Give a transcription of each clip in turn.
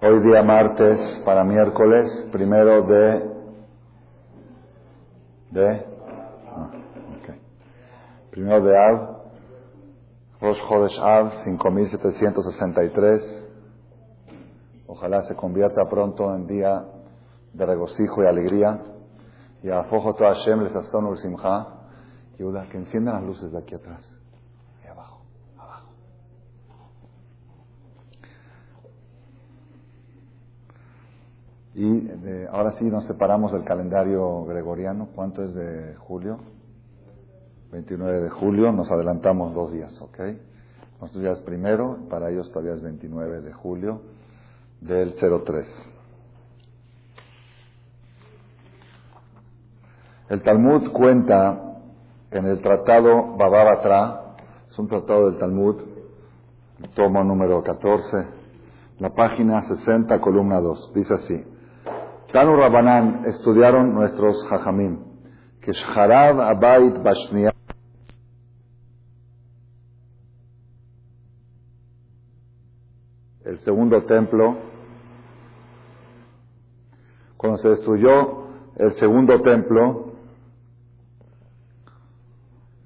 Hoy día martes para miércoles, primero de... ¿De? Ah, okay. Primero de Av, Rosh Chodesh Av, 5763. Ojalá se convierta pronto en día de regocijo y alegría. Y a Fojo Hashem les asonu simcha. Yuda, que enciendan las luces de aquí atrás. Ahí abajo, abajo. Y eh, ahora sí nos separamos del calendario gregoriano. ¿Cuánto es de julio? 29 de julio. Nos adelantamos dos días, ¿ok? Nosotros ya es primero, para ellos todavía es 29 de julio del 03. El Talmud cuenta en el tratado Bababatra, es un tratado del Talmud, tomo número 14, la página 60, columna 2, dice así. Tanu Rabanán estudiaron nuestros hajamim, que Shharab Abait Bashnia el segundo templo, cuando se destruyó el segundo templo,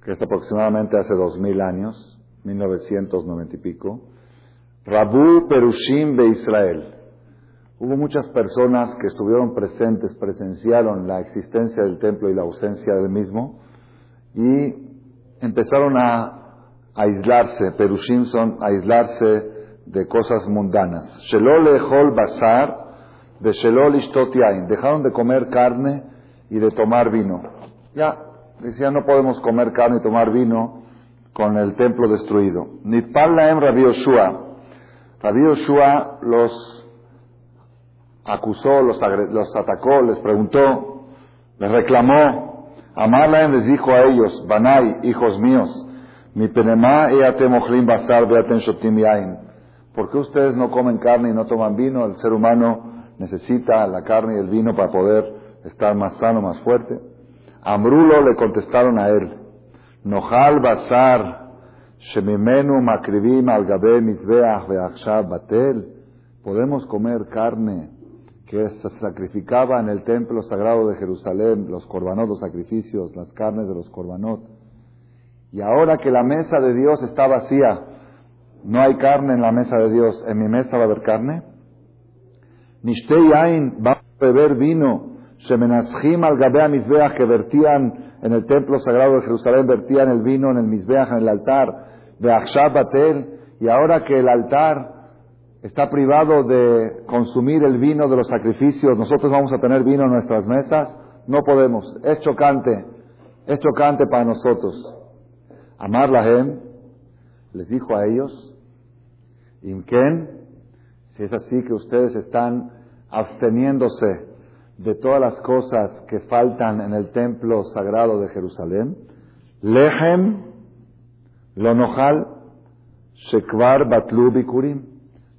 que es aproximadamente hace dos mil años, 1990 y pico, Rabu Perushim de Israel. Hubo muchas personas que estuvieron presentes, presenciaron la existencia del templo y la ausencia del mismo, y empezaron a aislarse, Perushim son aislarse de cosas mundanas. Shelol echol basar, de Shelol ishtotiain. Dejaron de comer carne y de tomar vino. Ya, decían, no podemos comer carne y tomar vino con el templo destruido. Nitpal Rabbi Yoshua. Rabbi Yoshua los acusó, los, los atacó, les preguntó, les reclamó. Amar laem les dijo a ellos, Banai, hijos míos, mi eatem ochlim basar beatem shotim. ¿Por qué ustedes no comen carne y no toman vino? El ser humano necesita la carne y el vino para poder estar más sano, más fuerte. Amrulo le contestaron a él, Nojal basar shemimenu makrivim al gabe batel. Podemos comer carne que se sacrificaba en el templo sagrado de Jerusalén, los corbanot, los sacrificios, las carnes de los corbanot. Y ahora que la mesa de Dios está vacía, no hay carne en la mesa de Dios, ¿en mi mesa va a haber carne? Nishtei Yain, vamos a beber vino, Shemenashim al Gabea Mizbeach, que vertían en el templo sagrado de Jerusalén, vertían el vino en el Mizbeach, en el altar, de Batel, y ahora que el altar está privado de consumir el vino de los sacrificios, nosotros vamos a tener vino en nuestras mesas, no podemos, es chocante, es chocante para nosotros. Amar la les dijo a ellos, Imken, si es así que ustedes están absteniéndose de todas las cosas que faltan en el templo sagrado de Jerusalén, Lehem, Lonojal, Shekvar, Batlu, Bikurim,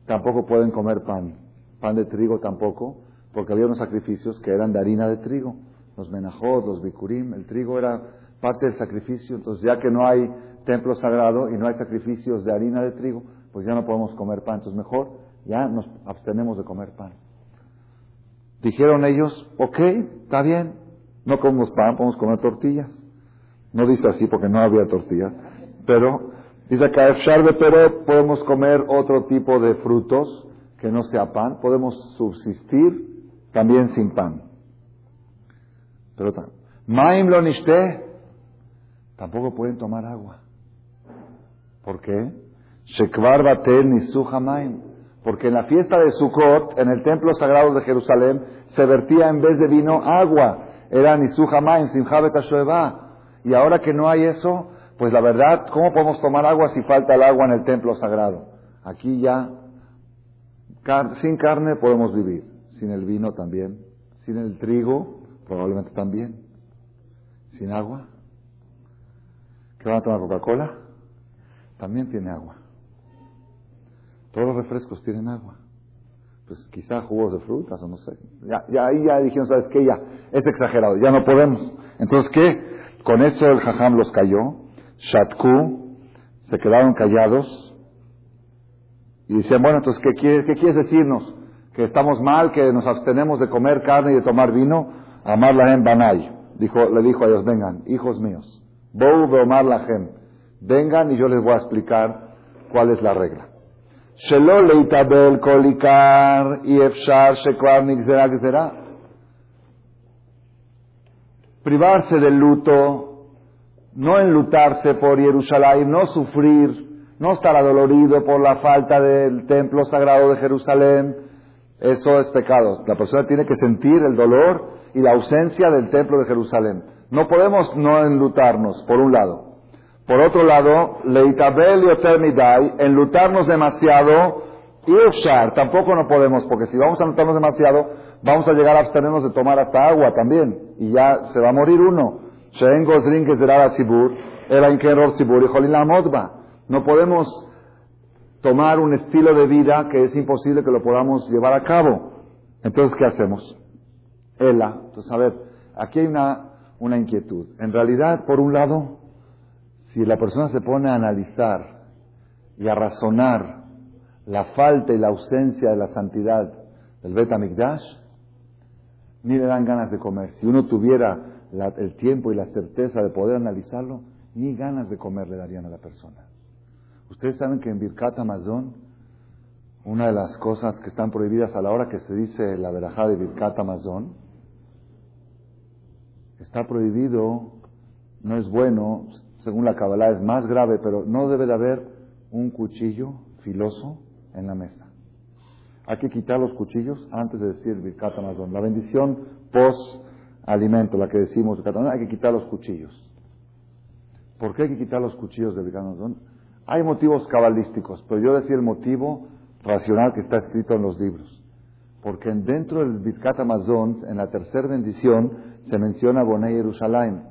tampoco pueden comer pan, pan de trigo tampoco, porque había unos sacrificios que eran de harina de trigo, los menajot, los bikurim, el trigo era parte del sacrificio, entonces ya que no hay templo sagrado y no hay sacrificios de harina de trigo, pues ya no podemos comer pan, entonces mejor ya nos abstenemos de comer pan. Dijeron ellos, ok, está bien, no comemos pan, podemos comer tortillas. No dice así porque no había tortillas, pero dice que pero podemos comer otro tipo de frutos que no sea pan, podemos subsistir también sin pan. Pero Maim lo tampoco pueden tomar agua. ¿Por qué? Shekvar Batel Nisuhamaim. Porque en la fiesta de Sukkot, en el templo sagrado de Jerusalén, se vertía en vez de vino agua. Era Nisuhamaim, Simchabet Y ahora que no hay eso, pues la verdad, ¿cómo podemos tomar agua si falta el agua en el templo sagrado? Aquí ya, sin carne podemos vivir, sin el vino también, sin el trigo probablemente también, sin agua. ¿Qué van a tomar Coca-Cola? También tiene agua. Todos los refrescos tienen agua. Pues quizá jugos de frutas o no sé. Ya, ya ahí ya dijeron, ¿sabes qué? Ya, es exagerado, ya no podemos. Entonces, ¿qué? Con eso el jajam los cayó. Shatku, se quedaron callados. Y decían, bueno, entonces, ¿qué quieres, qué quieres decirnos? que estamos mal, que nos abstenemos de comer carne y de tomar vino, amar la banay. Dijo, le dijo a ellos, vengan, hijos míos, Bou omar la vengan y yo les voy a explicar cuál es la regla. Shelo kolikar y Privarse del luto, no enlutarse por Jerusalén, no sufrir, no estar adolorido por la falta del templo sagrado de Jerusalén, eso es pecado. La persona tiene que sentir el dolor y la ausencia del templo de Jerusalén. No podemos no enlutarnos, por un lado. Por otro lado, leitabel y enlutarnos demasiado y usar, tampoco no podemos, porque si vamos a enlutarnos demasiado, vamos a llegar a abstenernos de tomar hasta agua también, y ya se va a morir uno. No podemos tomar un estilo de vida que es imposible que lo podamos llevar a cabo. Entonces, ¿qué hacemos? Ela. Entonces, a ver, aquí hay una, una inquietud. En realidad, por un lado, si la persona se pone a analizar y a razonar la falta y la ausencia de la santidad del Bet ni le dan ganas de comer. Si uno tuviera el tiempo y la certeza de poder analizarlo, ni ganas de comer le darían a la persona. Ustedes saben que en Birkat Amazon, una de las cosas que están prohibidas a la hora que se dice la verajá de Birkat Amazon, está prohibido, no es bueno, según la Kabbalah es más grave, pero no debe de haber un cuchillo filoso en la mesa. Hay que quitar los cuchillos antes de decir Birkat Amazon. La bendición post alimento, la que decimos hay que quitar los cuchillos. ¿Por qué hay que quitar los cuchillos de Birkat Amazon? Hay motivos cabalísticos, pero yo decía el motivo racional que está escrito en los libros. Porque dentro del Bizkat Amazon, en la tercera bendición, se menciona Bonei Jerusalén.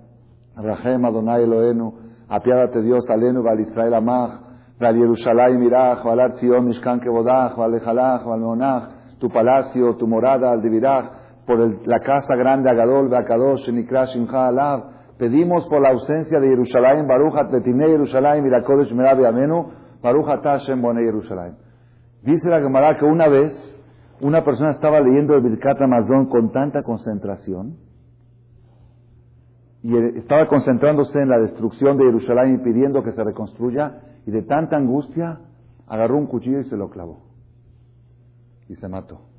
Rahem Adonai Eloenu, apiádate Dios alenu, val Israel amach, val Jerusalén mirach, val Arzion mishkan kevodach, val Ejalach, val tu palacio, tu morada, al divirach, por la casa grande Agadol, Bakadosh, Nikra Shimcha Alav, Pedimos por la ausencia de Jerusalén, Baruch Atletine Jerusalén, Mirakodesh Merabe Amenu, Baruch Atashem Bone Jerusalén. Dice la Gemara que una vez una persona estaba leyendo el Birkat Amazon con tanta concentración y estaba concentrándose en la destrucción de Jerusalén y pidiendo que se reconstruya y de tanta angustia agarró un cuchillo y se lo clavó y se mató.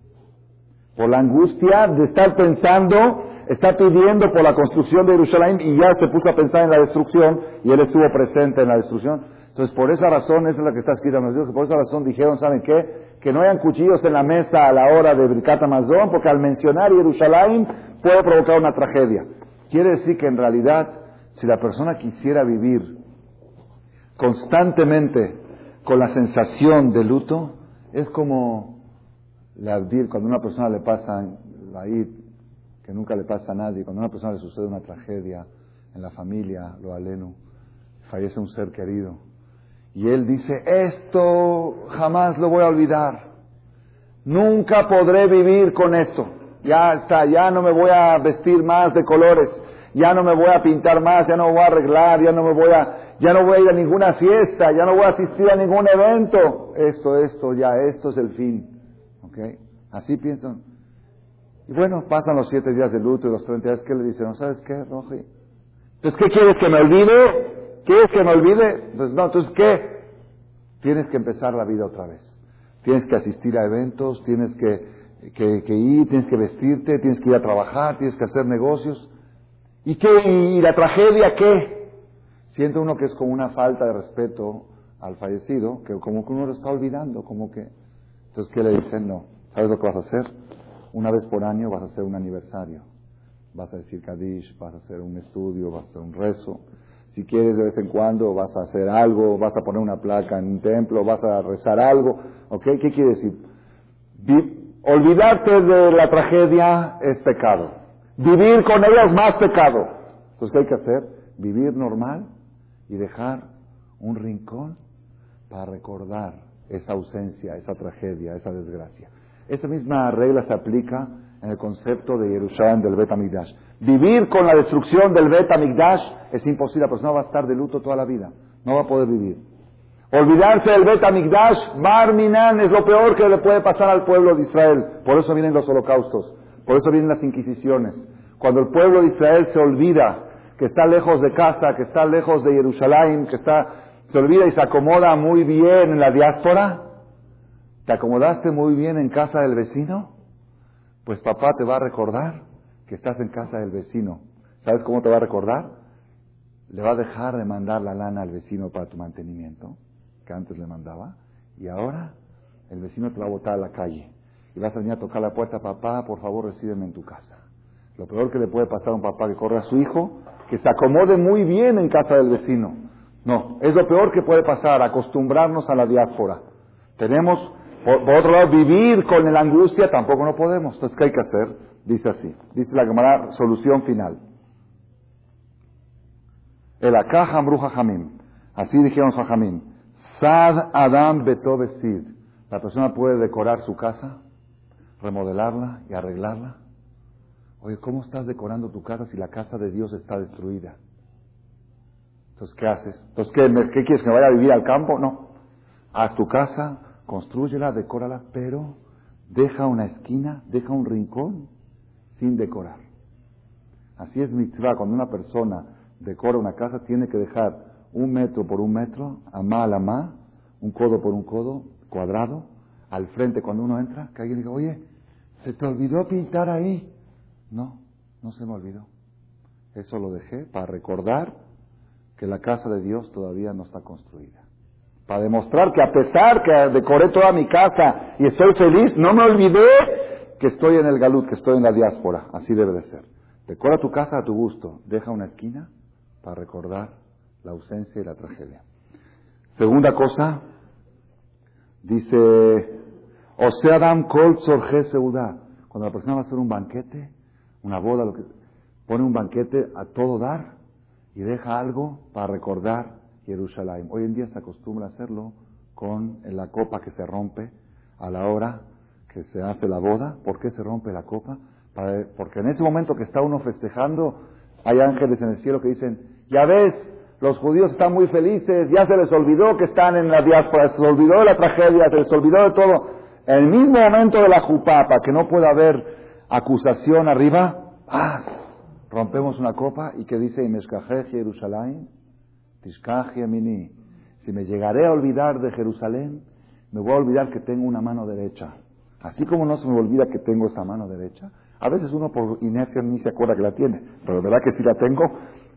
Por la angustia de estar pensando está pidiendo por la construcción de Jerusalén y ya se puso a pensar en la destrucción y él estuvo presente en la destrucción. Entonces, por esa razón, esa es la que está escrita en los por esa razón dijeron, ¿saben qué? Que no hayan cuchillos en la mesa a la hora de Birkat Amazon, porque al mencionar Jerusalén puede provocar una tragedia. Quiere decir que en realidad, si la persona quisiera vivir constantemente con la sensación de luto, es como cuando a una persona le pasa la que nunca le pasa a nadie, cuando a una persona le sucede una tragedia en la familia, lo aleno, fallece un ser querido, y él dice, esto jamás lo voy a olvidar, nunca podré vivir con esto, ya está, ya no me voy a vestir más de colores, ya no me voy a pintar más, ya no me voy a arreglar, ya no me voy a, ya no voy a ir a ninguna fiesta, ya no voy a asistir a ningún evento, esto, esto, ya, esto es el fin, ¿ok? Así piensan. Y bueno, pasan los siete días de luto y los treinta días, ¿qué le dicen? ¿No sabes qué, Roji? Entonces, ¿qué quieres que me olvide? ¿Quieres que me olvide? Pues no, entonces, ¿qué? Tienes que empezar la vida otra vez. Tienes que asistir a eventos, tienes que, que, ir, tienes que vestirte, tienes que ir a trabajar, tienes que hacer negocios. ¿Y qué? ¿Y la tragedia qué? Siente uno que es como una falta de respeto al fallecido, que como que uno lo está olvidando, como que... Entonces, ¿qué le dicen? No. ¿Sabes lo que vas a hacer? Una vez por año vas a hacer un aniversario. Vas a decir Kadish, vas a hacer un estudio, vas a hacer un rezo. Si quieres de vez en cuando vas a hacer algo, vas a poner una placa en un templo, vas a rezar algo. ¿Ok? ¿Qué quiere decir? olvidarte de la tragedia es pecado. Vivir con ella es más pecado. Entonces, ¿qué hay que hacer? Vivir normal y dejar un rincón para recordar esa ausencia, esa tragedia, esa desgracia. Esa misma regla se aplica en el concepto de Jerusalén del Bet Vivir con la destrucción del Bet es imposible, la persona va a estar de luto toda la vida, no va a poder vivir. Olvidarse del Bet Amigdash, Barminan, es lo peor que le puede pasar al pueblo de Israel. Por eso vienen los holocaustos, por eso vienen las inquisiciones. Cuando el pueblo de Israel se olvida que está lejos de casa, que está lejos de Jerusalén, que está, se olvida y se acomoda muy bien en la diáspora, ¿te acomodaste muy bien en casa del vecino? Pues papá te va a recordar que estás en casa del vecino. ¿Sabes cómo te va a recordar? Le va a dejar de mandar la lana al vecino para tu mantenimiento, que antes le mandaba, y ahora el vecino te va a botar a la calle. Y vas a venir a tocar la puerta, papá, por favor, recíbeme en tu casa. Lo peor que le puede pasar a un papá que corre a su hijo, que se acomode muy bien en casa del vecino. No, es lo peor que puede pasar, acostumbrarnos a la diáspora. Tenemos, por, otro lado, vivir con la angustia, tampoco no podemos. Entonces, ¿qué hay que hacer? Dice así, dice la Gemara, solución final. El caja bruja jamim. Así dijeron jamim. Sad Adam betobesid. La persona puede decorar su casa, remodelarla y arreglarla Oye, ¿cómo estás decorando tu casa si la casa de Dios está destruida? Entonces, ¿qué haces? Entonces, ¿qué, quieres? ¿Que vaya a vivir al campo? No. Haz tu casa, construyela, decórala, pero deja una esquina, deja un rincón sin decorar. Así es mitzvah. Cuando una persona decora una casa, tiene que dejar un metro por un metro, a má a la má, un codo por un codo, cuadrado, al frente cuando uno entra, que alguien diga, oye, se te olvidó pintar ahí. No, no se me olvidó. Eso lo dejé para recordar que la casa de Dios todavía no está construida. Para demostrar que a pesar que decoré toda mi casa y estoy feliz, no me olvidé que estoy en el galut, que estoy en la diáspora. Así debe de ser. Decora tu casa a tu gusto. Deja una esquina para recordar la ausencia y la tragedia. Segunda cosa, dice, Oseadam Kol Sorge Seudá. Cuando la persona va a hacer un banquete, una boda, lo que, pone un banquete a todo dar y deja algo para recordar Jerusalén. Hoy en día se acostumbra a hacerlo con la copa que se rompe a la hora que se hace la boda. ¿Por qué se rompe la copa? porque en ese momento que está uno festejando, hay ángeles en el cielo que dicen, ya ves, los judíos están muy felices, ya se les olvidó que están en la diáspora, se les olvidó de la tragedia, se les olvidó de todo. En el mismo momento de la jupapa, que no puede haber acusación arriba, ah, rompemos una copa y que dice, Jerusalén, Mini, si me llegaré a olvidar de Jerusalén, me voy a olvidar que tengo una mano derecha. Así como no se me olvida que tengo esta mano derecha, a veces uno por inercia ni se acuerda que la tiene, pero verdad que sí la tengo.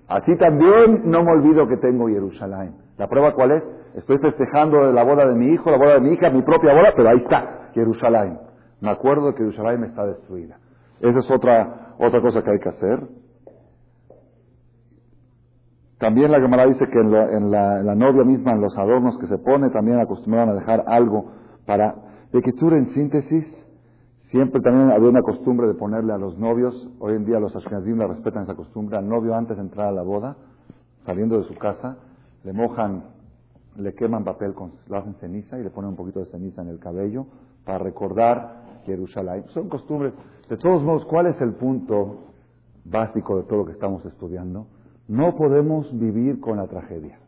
Así también no me olvido que tengo Jerusalén. ¿La prueba cuál es? Estoy festejando la boda de mi hijo, la boda de mi hija, mi propia boda, pero ahí está, Jerusalén. Me acuerdo que Jerusalén está destruida. Esa es otra, otra cosa que hay que hacer. También la Gemara dice que en, la, novia misma, en los adornos que se pone, también acostumbraban a dejar algo para... De que en síntesis, siempre también había una costumbre de ponerle a los novios, hoy en día los ashkenazim la respetan esa costumbre, al novio antes de entrar a la boda, saliendo de su casa, le mojan, le queman papel, con, lo hacen ceniza y le ponen un poquito de ceniza en el cabello para recordar Jerusalén. Son costumbres. De todos modos, ¿cuál es el punto básico de todo lo que estamos estudiando? No podemos vivir con la tragedia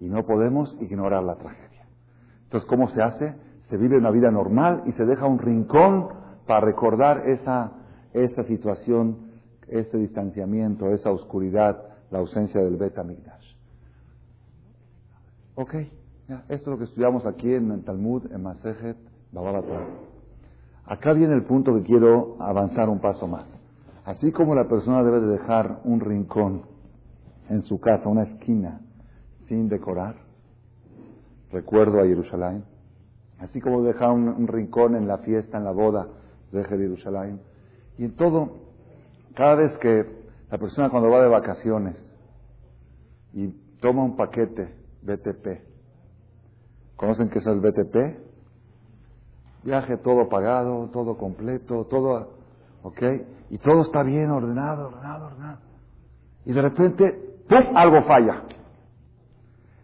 y no podemos ignorar la tragedia. Entonces, ¿cómo se hace? Se vive una vida normal y se deja un rincón para recordar esa, esa situación, ese distanciamiento, esa oscuridad, la ausencia del beta Migdash. Ok, esto es lo que estudiamos aquí en Talmud, en Masejet, Babalatá. Acá viene el punto que quiero avanzar un paso más. Así como la persona debe de dejar un rincón en su casa, una esquina, sin decorar, recuerdo a Jerusalén, así como dejar un, rincón en la fiesta, en la boda, deje Jerusalén, y en todo, cada vez que la persona cuando va de vacaciones y toma un paquete BTP, ¿conocen qué es el BTP? Viaje todo pagado, todo completo, todo, ¿ok? Y todo está bien ordenado, ordenado, ordenado. Y de repente, ¡pum! algo falla.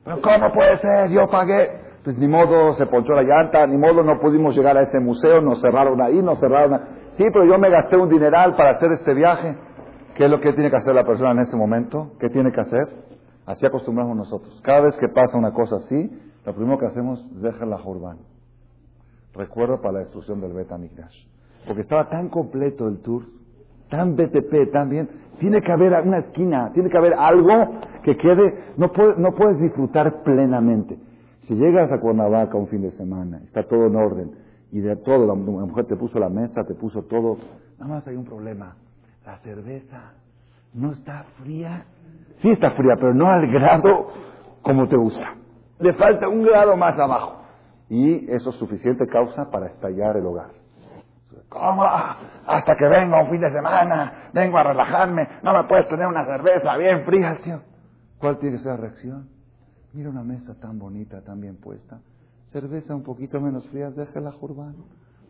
Pero ¿cómo puede ser? Yo pagué. Pues ni modo, se ponchó la llanta, ni modo, no pudimos llegar a ese museo, nos cerraron ahí, nos cerraron ahí. Sí, pero yo me gasté un dineral para hacer este viaje. ¿Qué es lo que tiene que hacer la persona en ese momento? ¿Qué tiene que hacer? Así acostumbramos nosotros. Cada vez que pasa una cosa así, lo primero que hacemos es dejar la Jorban. Recuerdo para la destrucción del Bet Porque estaba tan completo el tour, tan BTP, tan bien. Tiene que haber una esquina, tiene que haber algo que quede. No, no puedes disfrutar plenamente. Si llegas a Cuernavaca un fin de semana, está todo en orden, y de todo, la mujer te puso la mesa, te puso todo, nada más hay un problema. La cerveza no está fría. Sí está fría, pero no al grado como te gusta. Le falta un grado más abajo. Y eso es suficiente causa para estallar el hogar. ¿Cómo? Hasta que venga un fin de semana, vengo a relajarme, no me puedes tener una cerveza bien fría, tío. ¿Cuál tiene que ser la reacción? Mira una mesa tan bonita, tan bien puesta. Cerveza un poquito menos fría, déjala jurbán.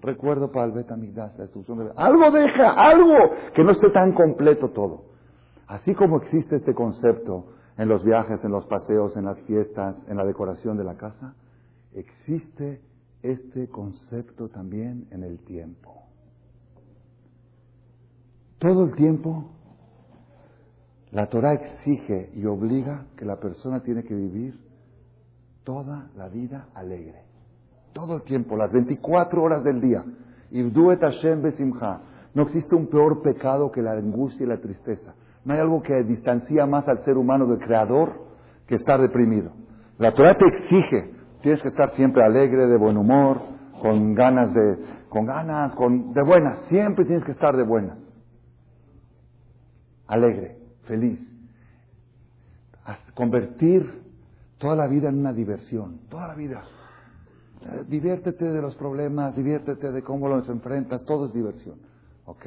Recuerdo para el Betamigdash, la destrucción de... Algo deja, algo, que no esté tan completo todo. Así como existe este concepto en los viajes, en los paseos, en las fiestas, en la decoración de la casa, existe este concepto también en el tiempo. Todo el tiempo la Torah exige y obliga que la persona tiene que vivir toda la vida alegre. Todo el tiempo, las 24 horas del día. No existe un peor pecado que la angustia y la tristeza. No hay algo que distancia más al ser humano del Creador que estar deprimido. La Torah te exige, tienes que estar siempre alegre, de buen humor, con ganas de, con ganas, con, de buenas, siempre tienes que estar de buenas. Alegre, feliz. Convertir toda la vida en una diversión, toda la vida. Eh, diviértete de los problemas, diviértete de cómo los enfrentas, todo es diversión. ¿Ok?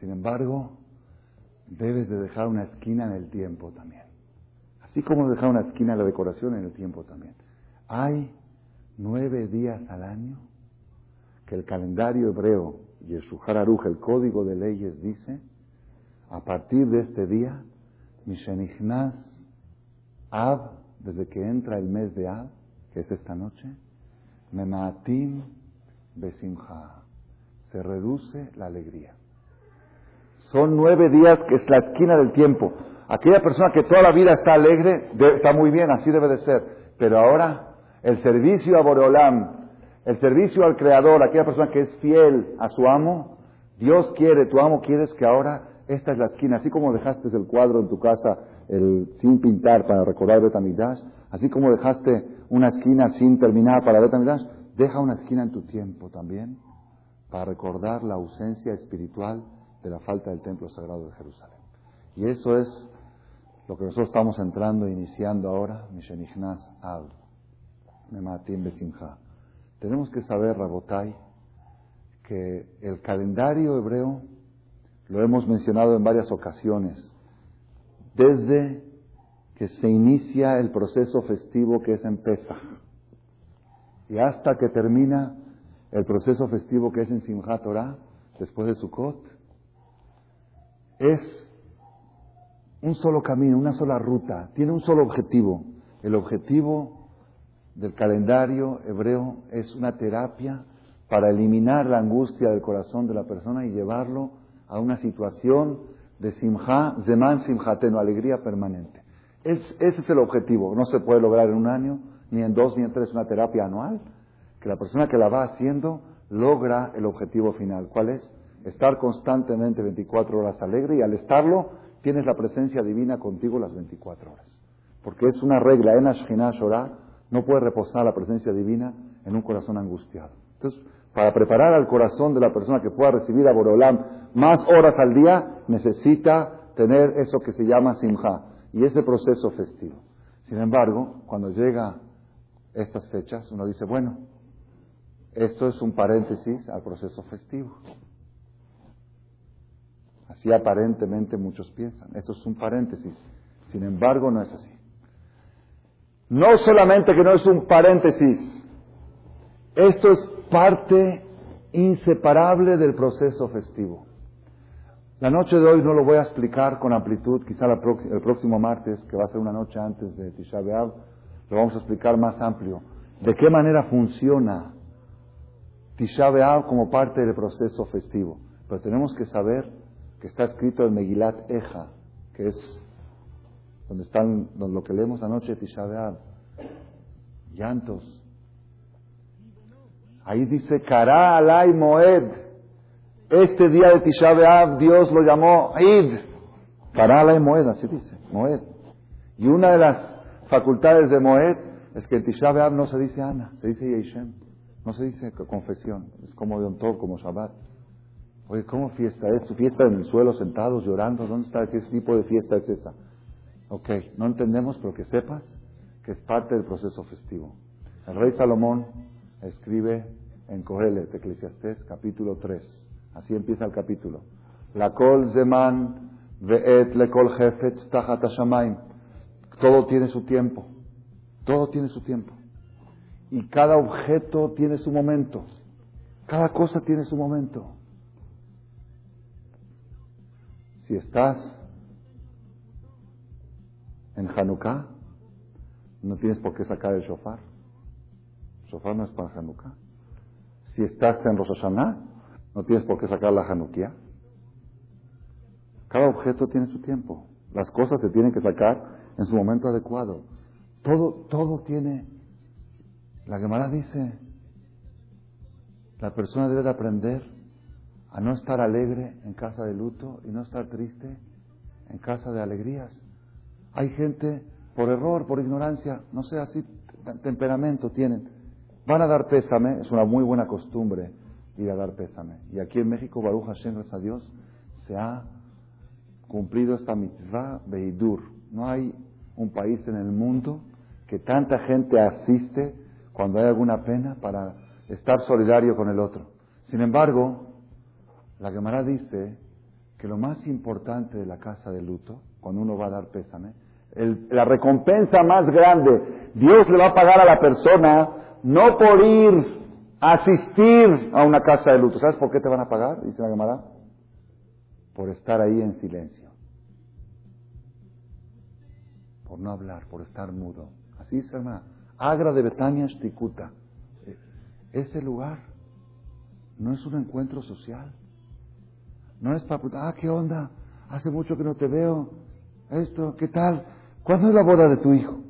Sin embargo, debes de dejar una esquina en el tiempo también. Así como dejar una esquina en la decoración en el tiempo también. Hay nueve días al año que el calendario hebreo y el Shuhar el código de leyes, dice, a partir de este día, Mishenichnas Ab, desde que entra el mes de Ab, que es esta noche, Mematim Besimha, se reduce la alegría. Son nueve días que es la esquina del tiempo. Aquella persona que toda la vida está alegre, está muy bien, así debe de ser. Pero ahora, el servicio a Boreolam, el servicio al Creador, aquella persona que es fiel a su amo, Dios quiere, tu amo quieres que ahora esta es la esquina, así como dejaste el cuadro en tu casa sin pintar para recordar Betamidash, así como dejaste una esquina sin terminar para Betamidash, deja una esquina en tu tiempo también para recordar la ausencia espiritual de la falta del templo sagrado de Jerusalén. Y eso es lo que nosotros estamos entrando e iniciando ahora, Mishenichnas Al, Mematim Besimha. Tenemos que saber, Rabotai, que el calendario hebreo lo hemos mencionado en varias ocasiones, desde que se inicia el proceso festivo que es en Pesach y hasta que termina el proceso festivo que es en Simchat Torah, después de Sukkot, es un solo camino, una sola ruta, tiene un solo objetivo. El objetivo del calendario hebreo es una terapia para eliminar la angustia del corazón de la persona y llevarlo a una situación de simja, zeman simjateno, alegría permanente. ese es el objetivo. No se puede lograr en un año, ni en dos, ni en tres, una terapia anual. Que la persona que la va haciendo logra el objetivo final. ¿Cuál es? estar constantemente 24 horas alegre y al estarlo tienes la presencia divina contigo las 24 horas. Porque es una regla, en Ashkenaz no puede reposar la presencia divina en un corazón angustiado. Entonces, para preparar al corazón de la persona que pueda recibir a Borolam más horas al día, necesita tener eso que se llama simja y ese proceso festivo. Sin embargo, cuando llega estas fechas, uno dice, bueno, esto es un paréntesis al proceso festivo. Así aparentemente muchos piensan. Esto es un paréntesis. Sin embargo, no es así. No solamente que no es un paréntesis, esto es parte inseparable del proceso festivo. La noche de hoy no lo voy a explicar con amplitud, quizá el próximo martes, que va a ser una noche antes de Tisha B'Av, lo vamos a explicar más amplio. De qué manera funciona Tisha B'Av como parte del proceso festivo. Pero tenemos que saber que está escrito en Megilat Eja, que es donde están lo que leemos anoche de Tisha llantos. Ahí dice, Kara alay moed. Este día de Tisha B'Av Dios lo llamó Id. Kara alay moed, así dice, moed. Y una de las facultades de moed es que en Tisha B'Av no se dice Ana, se dice Yeshem. No se dice confesión, es como Yom Tov, como Shabbat. Oye, ¿cómo fiesta es? ¿Tu fiesta en el suelo, sentados, llorando? ¿Dónde está? ¿Qué tipo de fiesta es esa? Ok, no entendemos, pero que sepas que es parte del proceso festivo. El rey Salomón escribe en Cogelet, Eclesiastés, capítulo 3. Así empieza el capítulo. La kol zeman ve'et jefetz tachat Todo tiene su tiempo. Todo tiene su tiempo. Y cada objeto tiene su momento. Cada cosa tiene su momento. Si estás en Hanukkah, no tienes por qué sacar el shofar. Shofar no es para Hanukkah. Si estás en Rosh no tienes por qué sacar la Hanukkah. Cada objeto tiene su tiempo. Las cosas se tienen que sacar en su momento adecuado. Todo, todo tiene. La Gemara dice, la persona debe de aprender a no estar alegre en casa de luto y no estar triste en casa de alegrías. Hay gente por error, por ignorancia, no sé, así temperamento tienen. Van a dar pésame, es una muy buena costumbre ir a dar pésame. Y aquí en México, Baruch Hashem, gracias a Dios, se ha cumplido esta mitzvah Beidur. No hay un país en el mundo que tanta gente asiste cuando hay alguna pena para estar solidario con el otro. Sin embargo, la Gemara dice que lo más importante de la casa de luto, cuando uno va a dar pésame, la recompensa más grande, Dios le va a pagar a la persona no por ir a asistir a una casa de luto. ¿Sabes por qué te van a pagar? Dice la Gemara. Por estar ahí en silencio. Por no hablar, por estar mudo. Así dice hermana. Agra de Betania Shtikutta. Ese lugar no es un encuentro social. No es para, ah, ¿qué onda? Hace mucho que no te veo. Esto, ¿qué tal? ¿Cuándo es la boda de tu hijo?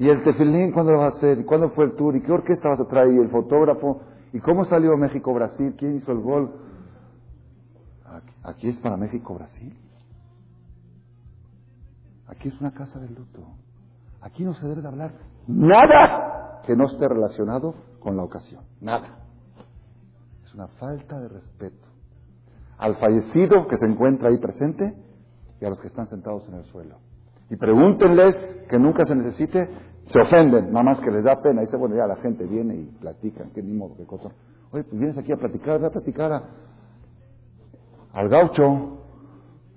¿Y el tefilín cuándo lo va a hacer? ¿Y cuándo fue el tour? ¿Y qué orquesta vas a traer? ¿Y el fotógrafo? ¿Y cómo salió México-Brasil? ¿Quién hizo el gol? Aquí, es para México-Brasil. Aquí es una casa de luto. Aquí no se debe de hablar nada que no esté relacionado con la ocasión. Nada. Es una falta de respeto al fallecido que se encuentra ahí presente y a los que están sentados en el suelo. Y pregúntenles que nunca se necesite, se ofenden, nada más que les da pena. Y dice, bueno, ya la gente viene y platica, que ni modo, qué cosa. Oye, pues vienes aquí a platicar, ve a platicar al gaucho,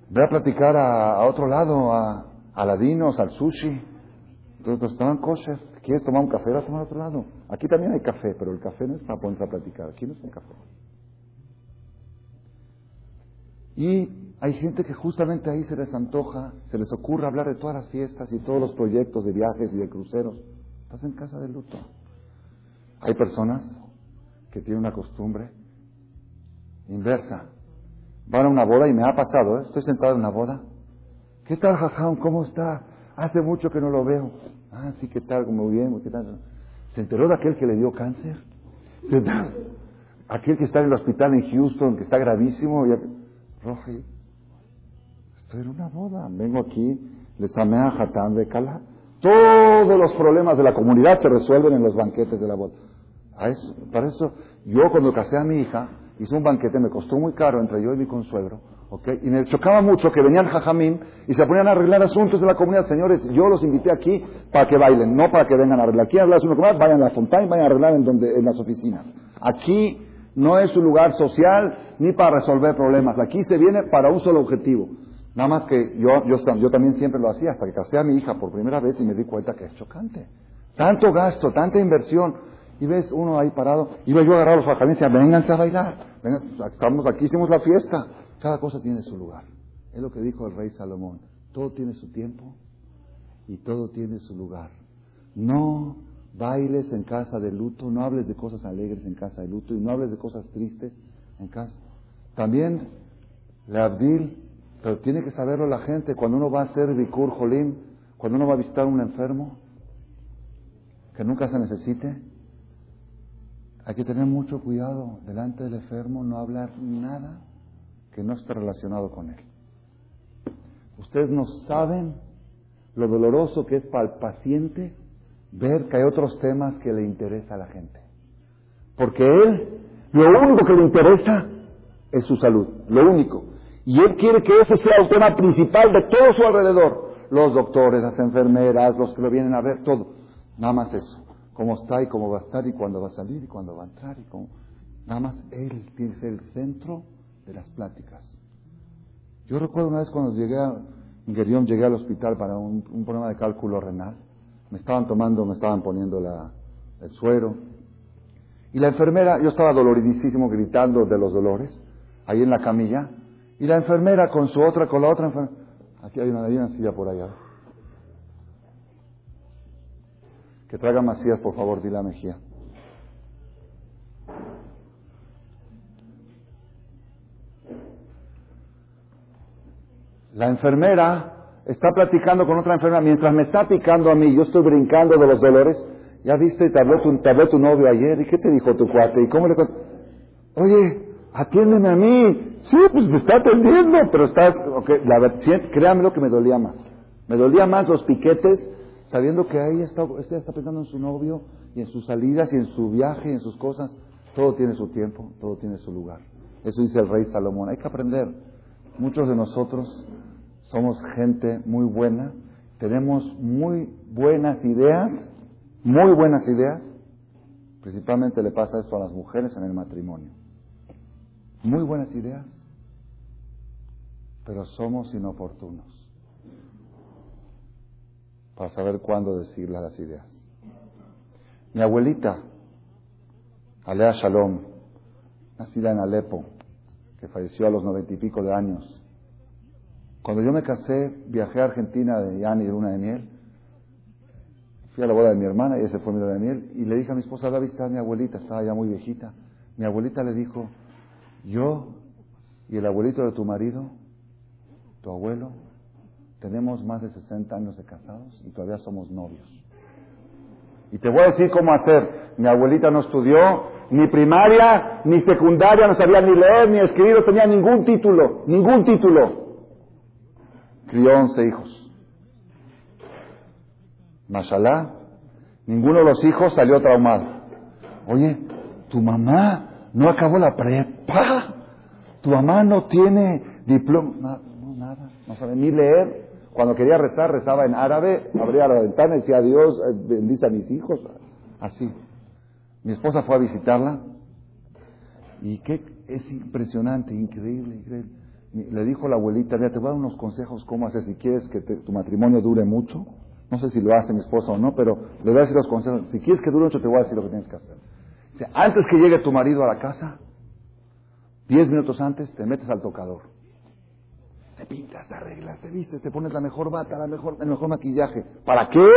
ve a platicar a, otro lado, a, a ladinos, al sushi. Entonces, pues toman kosher. ¿Quieres tomar un café? Vas a tomar a otro lado. Aquí también hay café, pero el café no es para ponerse a platicar. Aquí no es un café. Y hay gente que justamente ahí se les antoja, se les ocurre hablar de todas las fiestas y todos los proyectos de viajes y de cruceros. Estás en casa de luto. Hay personas que tienen una costumbre inversa. Van a una boda y me ha pasado, ¿eh? estoy sentado en una boda. ¿Qué tal, Jajam? ¿Cómo está? Hace mucho que no lo veo. Ah, sí, ¿qué tal? Muy bien, ¿qué tal? ¿Se enteró de aquel que le dio cáncer? Aquel que está en el hospital en Houston, que está gravísimo. Roji, estoy en una boda, vengo aquí, les amé a Hatán de Kala. Todos los problemas de la comunidad se resuelven en los banquetes de la boda. para eso, yo cuando casé a mi hija, hice un banquete, me costó muy caro entre yo y mi consuegro, ¿okay? y me chocaba mucho que venían jajamín y se ponían a arreglar asuntos de la comunidad. Señores, yo los invité aquí para que bailen, no para que vengan a arreglar. Aquí a hablar asuntos vayan a la Fontaine, vayan a arreglar en, donde, en las oficinas. Aquí no es un lugar social ni para resolver problemas. Aquí se viene para un solo objetivo. Nada más que yo, yo, también siempre lo hacía hasta que casé a mi hija por primera vez y me di cuenta que es chocante. Tanto gasto, tanta inversión. Y ves uno ahí parado. Iba yo a agarrar los fajamines y decía, vénganse a bailar. estamos aquí, hicimos la fiesta. Cada cosa tiene su lugar. Es lo que dijo el rey Salomón. Todo tiene su tiempo y todo tiene su lugar. No bailes en casa de luto, no hables de cosas alegres en casa de luto y no hables de cosas tristes en casa. También, le Abdil, pero tiene que saberlo la gente, cuando uno va a hacer Bikur Jolim, Cuando uno va a visitar a un enfermo que nunca se necesite, hay que tener mucho cuidado delante del enfermo, no hablar nada que no esté relacionado con él. Ustedes no saben lo doloroso que es para el paciente ver que hay otros temas que le interesa a la gente. Porque él, lo único que le interesa es su salud, lo único. Y él quiere que ese sea el tema principal de todo su alrededor. Los doctores, las enfermeras, los que lo vienen a ver, todo. Nada más eso. Cómo está y cómo va a estar y cuándo va a salir y cuándo va a entrar y cómo... Nada más él tiene que ser el centro de las pláticas. Yo recuerdo una vez cuando llegué a Guerión, llegué al hospital para un, problema de cálculo renal. Me estaban tomando, me estaban poniendo el suero. Y la enfermera, yo estaba doloridísimo gritando de los dolores, ahí en la camilla. Y la enfermera con su otra, con la otra enfermera. Aquí hay una, hay una silla por allá. Que traiga Macías, por favor, dile a Mejía. La enfermera está platicando con otra enfermera mientras me está picando a mí, yo estoy brincando de los dolores. Ya viste, te habló tu, te habló tu novio ayer, ¿y qué te dijo tu cuate? ¿Y cómo le Oye, atiéndeme a mí. Sí, pues me está atendiendo, pero estás, okay, la verdad, créame lo que me dolía más. Me dolía más los piquetes, sabiendo que ahí está, ella está pensando en su novio y en sus salidas y en su viaje y en sus cosas. Todo tiene su tiempo, todo tiene su lugar. Eso dice el rey Salomón. Hay que aprender. Muchos de nosotros somos gente muy buena, tenemos muy buenas ideas, muy buenas ideas. Principalmente le pasa esto a las mujeres en el matrimonio. Muy buenas ideas, pero somos inoportunos para saber cuándo decirle las ideas. Mi abuelita, Alea Shalom, nacida en Alepo, que falleció a los noventa y pico de años, cuando yo me casé, viajé a Argentina de Yani de luna de miel. Fui a la boda de mi hermana y ese fue mi luna de miel. Y le dije a mi esposa, visitar a mi abuelita, estaba ya muy viejita. Mi abuelita le dijo, yo y el abuelito de tu marido, tu abuelo, tenemos más de 60 años de casados y todavía somos novios. Y te voy a decir cómo hacer. Mi abuelita no estudió ni primaria, ni secundaria, no sabía ni leer, ni escribir, no tenía ningún título, ningún título crió once hijos. Mashallah, ninguno de los hijos salió traumado. Oye, tu mamá no acabó la prepa, tu mamá no tiene diploma, no, nada, no sabe ni leer. Cuando quería rezar, rezaba en árabe, abría la ventana y decía, Dios, eh, bendice a mis hijos. Así. Mi esposa fue a visitarla y qué es impresionante, increíble, increíble le dijo la abuelita, mira, te voy a dar unos consejos cómo hacer si quieres que tu matrimonio dure mucho. No sé si lo hace mi esposa o no, pero le voy a decir los consejos. Si quieres que dure mucho, te voy a decir lo que tienes que hacer. Antes que llegue tu marido a la casa, diez minutos antes, te metes al tocador. Te pintas, te arreglas, te vistes, te pones la mejor bata, la mejor, el mejor maquillaje. ¿Para qué?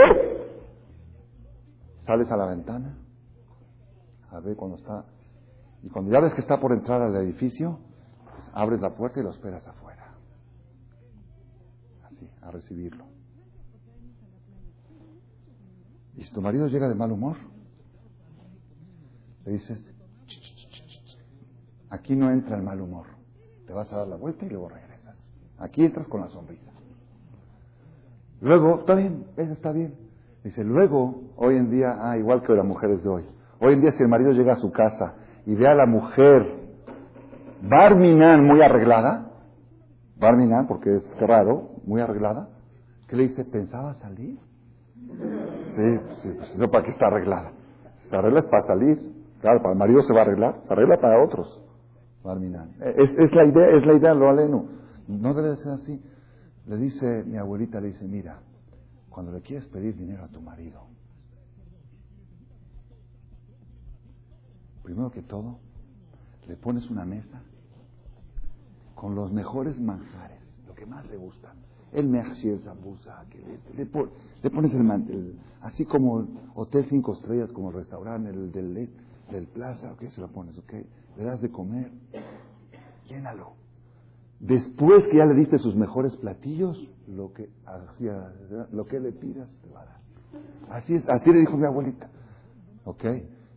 Sales a la ventana, a ver cuando está. Y cuando ya ves que está por entrar al edificio, abres la puerta y lo esperas afuera. Así, a recibirlo. Y si tu marido llega de mal humor, le dices, aquí no entra el mal humor. Te vas a dar la vuelta y luego regresas. Aquí entras con la sonrisa. Luego, está bien, eso está bien. Dice, luego, hoy en día, ah, igual que las mujeres de hoy. Hoy en día si el marido llega a su casa y ve a la mujer Barminan muy arreglada, Barminan, porque es raro, muy arreglada, ¿qué le dice? ¿Pensaba salir? Sí, sí, pues no, ¿para qué está arreglada? Se arregla es para salir. Claro, para el marido se va a arreglar, se arregla para otros. Barminan. Es, es la idea, es la idea, lo aleno. No debe ser así. Le dice, mi abuelita le dice, mira, cuando le quieres pedir dinero a tu marido, primero que todo, le pones una mesa con los mejores manjares, lo que más le gusta. El zabusa, que le, le, pones el mantel, así como hotel cinco estrellas, como el restaurante el del, del plaza, ok, se lo pones, ok, le das de comer, llénalo. Después que ya le diste sus mejores platillos, lo que, lo que le pidas te va a dar. Así es, así le dijo mi abuelita. ¿Ok?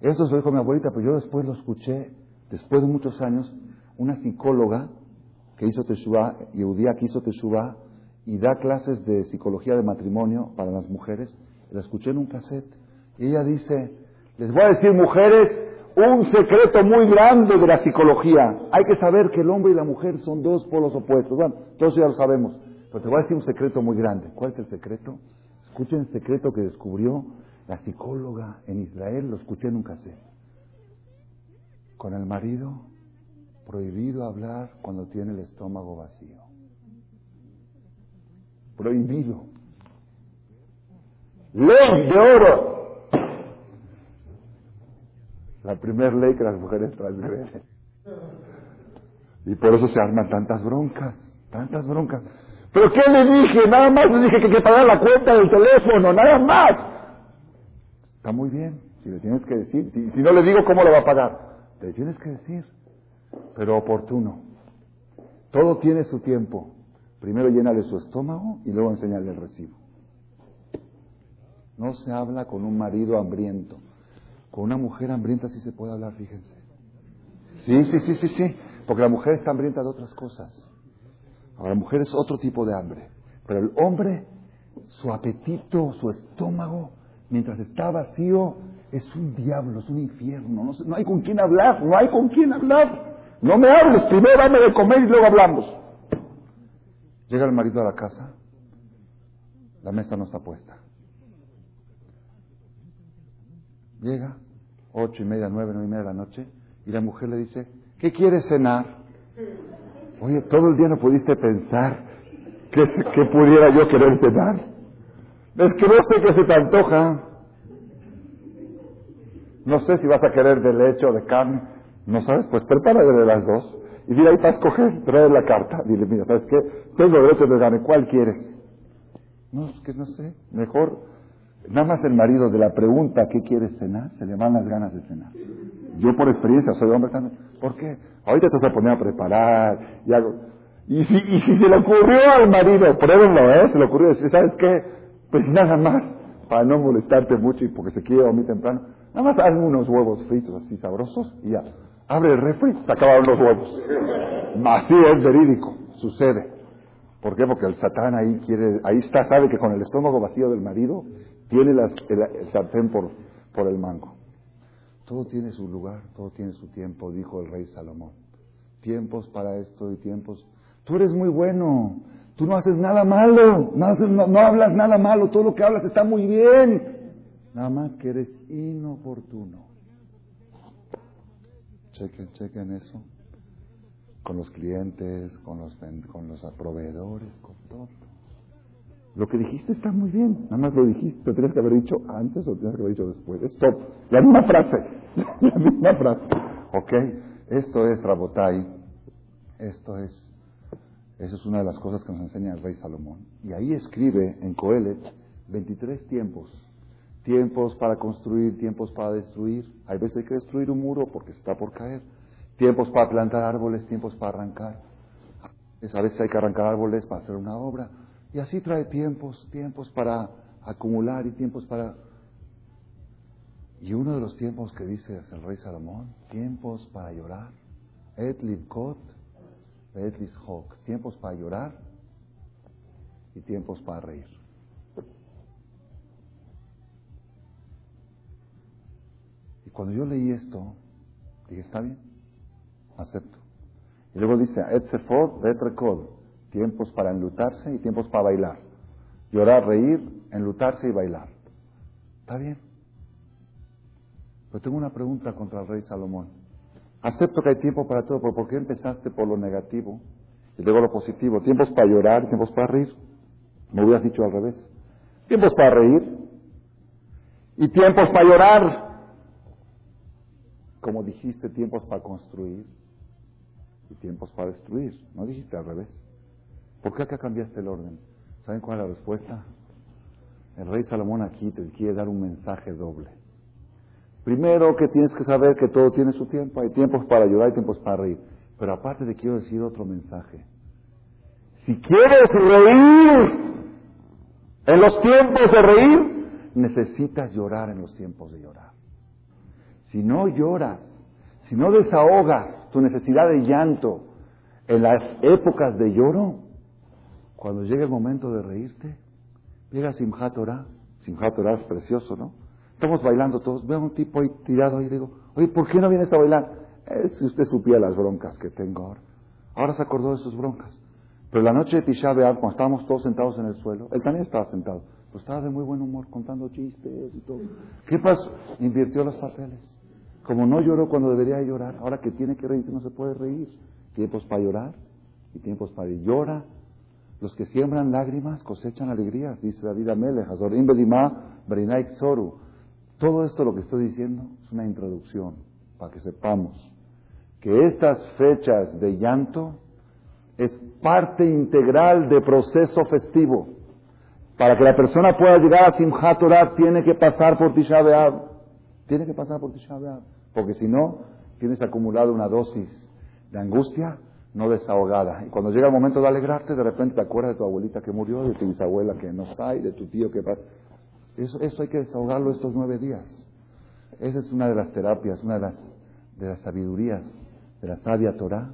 Eso se lo dijo mi abuelita, pero yo después lo escuché, después de muchos años, una psicóloga que hizo Teshuvah, Yehudía que hizo Teshuvah, y da clases de psicología de matrimonio para las mujeres, la escuché en un cassette. Y ella dice, les voy a decir mujeres, un secreto muy grande de la psicología. Hay que saber que el hombre y la mujer son dos polos opuestos. Bueno, todos ya lo sabemos. Pero te voy a decir un secreto muy grande. ¿Cuál es el secreto? Escuchen el secreto que descubrió la psicóloga en Israel, lo escuché en un cassette. Con el marido, prohibido hablar cuando tiene el estómago vacío. Prohibido. Ley de oro. La primera ley que las mujeres transgreden. Y por eso se arman tantas broncas, tantas broncas. ¿Pero qué le dije? Nada más le dije que que pagar la cuenta del teléfono, nada más. Está muy bien, si le tienes que decir. Si, si no le digo, ¿cómo le va a pagar? Le tienes que decir, pero oportuno. Todo tiene su tiempo. Primero llénale su estómago y luego enseñale el recibo. No se habla con un marido hambriento. Con una mujer hambrienta sí se puede hablar, fíjense. Sí, sí, sí, sí, sí. Porque la mujer está hambrienta de otras cosas. Ahora, la mujer es otro tipo de hambre. Pero el hombre, su apetito, su estómago, mientras está vacío, es un diablo, es un infierno. No, no hay con quién hablar, no hay con quién hablar. No me hables, primero dame de comer y luego hablamos. Llega el marido a la casa, la mesa no está puesta. Llega, ocho y media, nueve, nueve y media de la noche, y la mujer le dice, ¿qué quieres cenar? Oye, todo el día no pudiste pensar que, pudiera yo querer cenar. Es que no sé qué se te antoja. No sé si vas a querer de leche o de carne. ¿No sabes? Pues prepárate de las dos. Y dile ahí para escoger, trae la carta. Dile, mira, ¿sabes qué? Tengo derecho de carne, ¿cuál quieres? No, es que no sé. Mejor, nada más el marido de la pregunta ¿qué quieres cenar? Se le van las ganas de cenar. Yo por experiencia soy hombre también. ¿Por qué? Ahorita te vas a poner a preparar y hago... Y si, y si se le ocurrió al marido, pruébenlo, ¿eh? Se le ocurrió decir, ¿sabes qué? Pues nada más, para no molestarte mucho y porque se quiere dormir temprano, nada más hazme unos huevos fritos así sabrosos y ya. Abre el refri, se acabaron los huevos. Así es verídico, sucede. ¿Por qué? Porque el satán ahí quiere, ahí está, sabe que con el estómago vacío del marido tiene el, el, sartén por, por el mango. Todo tiene su lugar, todo tiene su tiempo, dijo el rey Salomón. Tiempos para esto y tiempos. Tú eres muy bueno, tú no haces nada malo, no, no hablas nada malo, todo lo que hablas está muy bien. Nada más que eres inoportuno. Chequen, chequen eso. Con los clientes, con los, con los proveedores, con todo. Lo que dijiste está muy bien. Nada más lo dijiste. Lo que haber dicho antes o tenías que haber dicho después. Stop. La misma frase. La misma frase. ¿Ok? Esto es Rabotai. Esto es. Eso es una de las cosas que nos enseña el rey Salomón. Y ahí escribe en Coelet 23 tiempos tiempos para construir, tiempos para destruir. Hay veces hay que destruir un muro porque está por caer. Tiempos para plantar árboles, tiempos para arrancar. A veces hay que arrancar árboles para hacer una obra. Y así trae tiempos, tiempos para acumular y tiempos para... Y uno de los tiempos que dice el rey Salomón, tiempos para llorar. Et kot, et Tiempos para llorar y tiempos para reír. Cuando yo leí esto, dije, está bien, acepto. Y luego dice, Etzefod, Betrekod, tiempos para enlutarse y tiempos para bailar. Llorar, reír, enlutarse y bailar. Está bien. Pero tengo una pregunta contra el rey Salomón. Acepto que hay tiempo para todo, pero ¿por qué empezaste por lo negativo y luego lo positivo? Tiempos para llorar, tiempos para reír. Me hubieras dicho al revés. Tiempos para reír y tiempos para llorar como dijiste, tiempos para construir y tiempos para destruir. No dijiste al revés. ¿Por qué acá cambiaste el orden? ¿Saben cuál es la respuesta? El rey Salomón aquí te quiere dar un mensaje doble. Primero que tienes que saber que todo tiene su tiempo. Hay tiempos para ayudar, hay tiempos para reír. Pero aparte te quiero decir otro mensaje. Si quieres reír en los tiempos de reír, necesitas llorar en los tiempos de llorar. Si no lloras, si no desahogas tu necesidad de llanto en las épocas de lloro, cuando llegue el momento de reírte, llega Simchat Torah. Simchat Torah es precioso, ¿no? Estamos bailando todos. Veo a un tipo ahí tirado y digo, oye, ¿por qué no vienes a bailar? Eh, si usted supiera las broncas que tengo ahora. Ahora se acordó de sus broncas. Pero la noche de Tisha B'Av, cuando estábamos todos sentados en el suelo, él también estaba sentado, pero estaba de muy buen humor contando chistes y todo. ¿Qué pasó? Invirtió los papeles. Como no lloró cuando debería llorar, ahora que tiene que reírse no se puede reír. Tiempos para llorar y tiempos para ir. Llora. Los que siembran lágrimas cosechan alegrías, dice David Amelech, Azorim Belimá, Berinaik Soru. Todo esto lo que estoy diciendo es una introducción para que sepamos que estas fechas de llanto es parte integral de proceso festivo. Para que la persona pueda llegar a Simchat Torah tiene que pasar por Tisha B'Av. Tiene que pasar por Tisha. Porque si no, tienes acumulado una dosis de angustia no desahogada. Y cuando llega el momento de alegrarte, de repente te acuerdas de tu abuelita que murió, de tu bisabuela que no está y de tu tío que... Eso, eso hay que desahogarlo estos nueve días. Esa es una de las terapias, una de las, de las sabidurías de la sabia Torah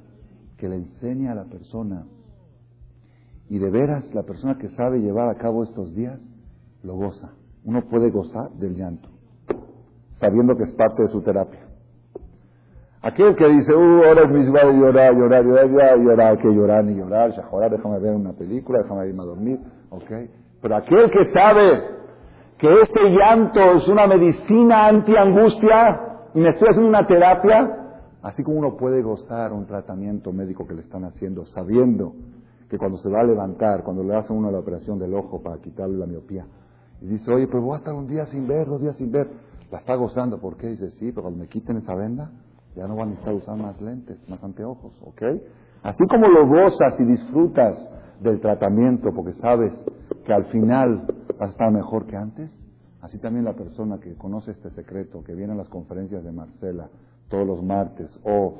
que le enseña a la persona. Y de veras, la persona que sabe llevar a cabo estos días, lo goza. Uno puede gozar del llanto, sabiendo que es parte de su terapia. Aquel que dice, uh, ahora es mi de llorar, llorar, llorar, llorar, llorar, que llorar ni llorar, llorar, déjame ver una película, déjame irme a dormir, ok. Pero aquel que sabe que este llanto es una medicina anti-angustia y me estoy haciendo una terapia, Así como uno puede gozar un tratamiento médico que le están haciendo, sabiendo que cuando se va a levantar, cuando le hacen uno la operación del ojo para quitarle la miopía, y dice, oye, pues voy a estar un día sin ver, dos días sin ver, la está gozando. ¿Por qué? Dice, sí, pero cuando me quiten esa venda, ya no van a necesitar usar más lentes, más anteojos, ¿ok? Así como lo gozas y disfrutas del tratamiento porque sabes que al final vas a estar mejor que antes, así también la persona que conoce este secreto, que viene a las conferencias de Marcela, todos los martes o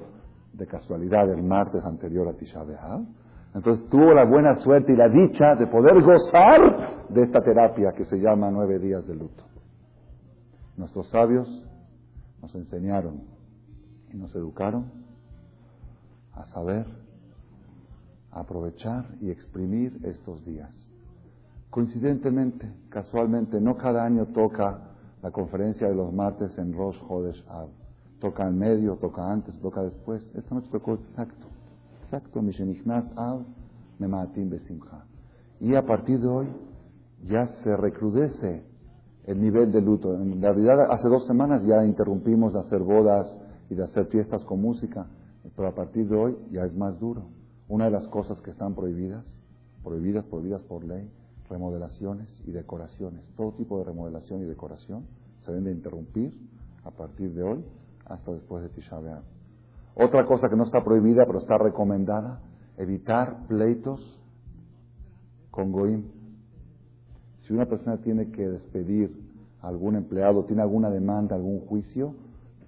de casualidad el martes anterior a Tisha B'Av, entonces tuvo la buena suerte y la dicha de poder gozar de esta terapia que se llama nueve días de luto. Nuestros sabios nos enseñaron y nos educaron a saber, aprovechar y exprimir estos días. Coincidentemente, casualmente, no cada año toca la conferencia de los martes en Rosh Hodesh Av toca en medio, toca antes, toca después. Esta noche tocó exacto, exacto, Mishenichnas. Y a partir de hoy ya se recrudece el nivel de luto. En realidad, hace dos semanas ya interrumpimos de hacer bodas y de hacer fiestas con música, pero a partir de hoy ya es más duro. Una de las cosas que están prohibidas, prohibidas, prohibidas por ley, remodelaciones y decoraciones. Todo tipo de remodelación y decoración se deben de interrumpir a partir de hoy hasta después de Tisha B'Av. Otra cosa que no está prohibida, pero está recomendada, evitar pleitos con Goim. Si una persona tiene que despedir a algún empleado, tiene alguna demanda, algún juicio,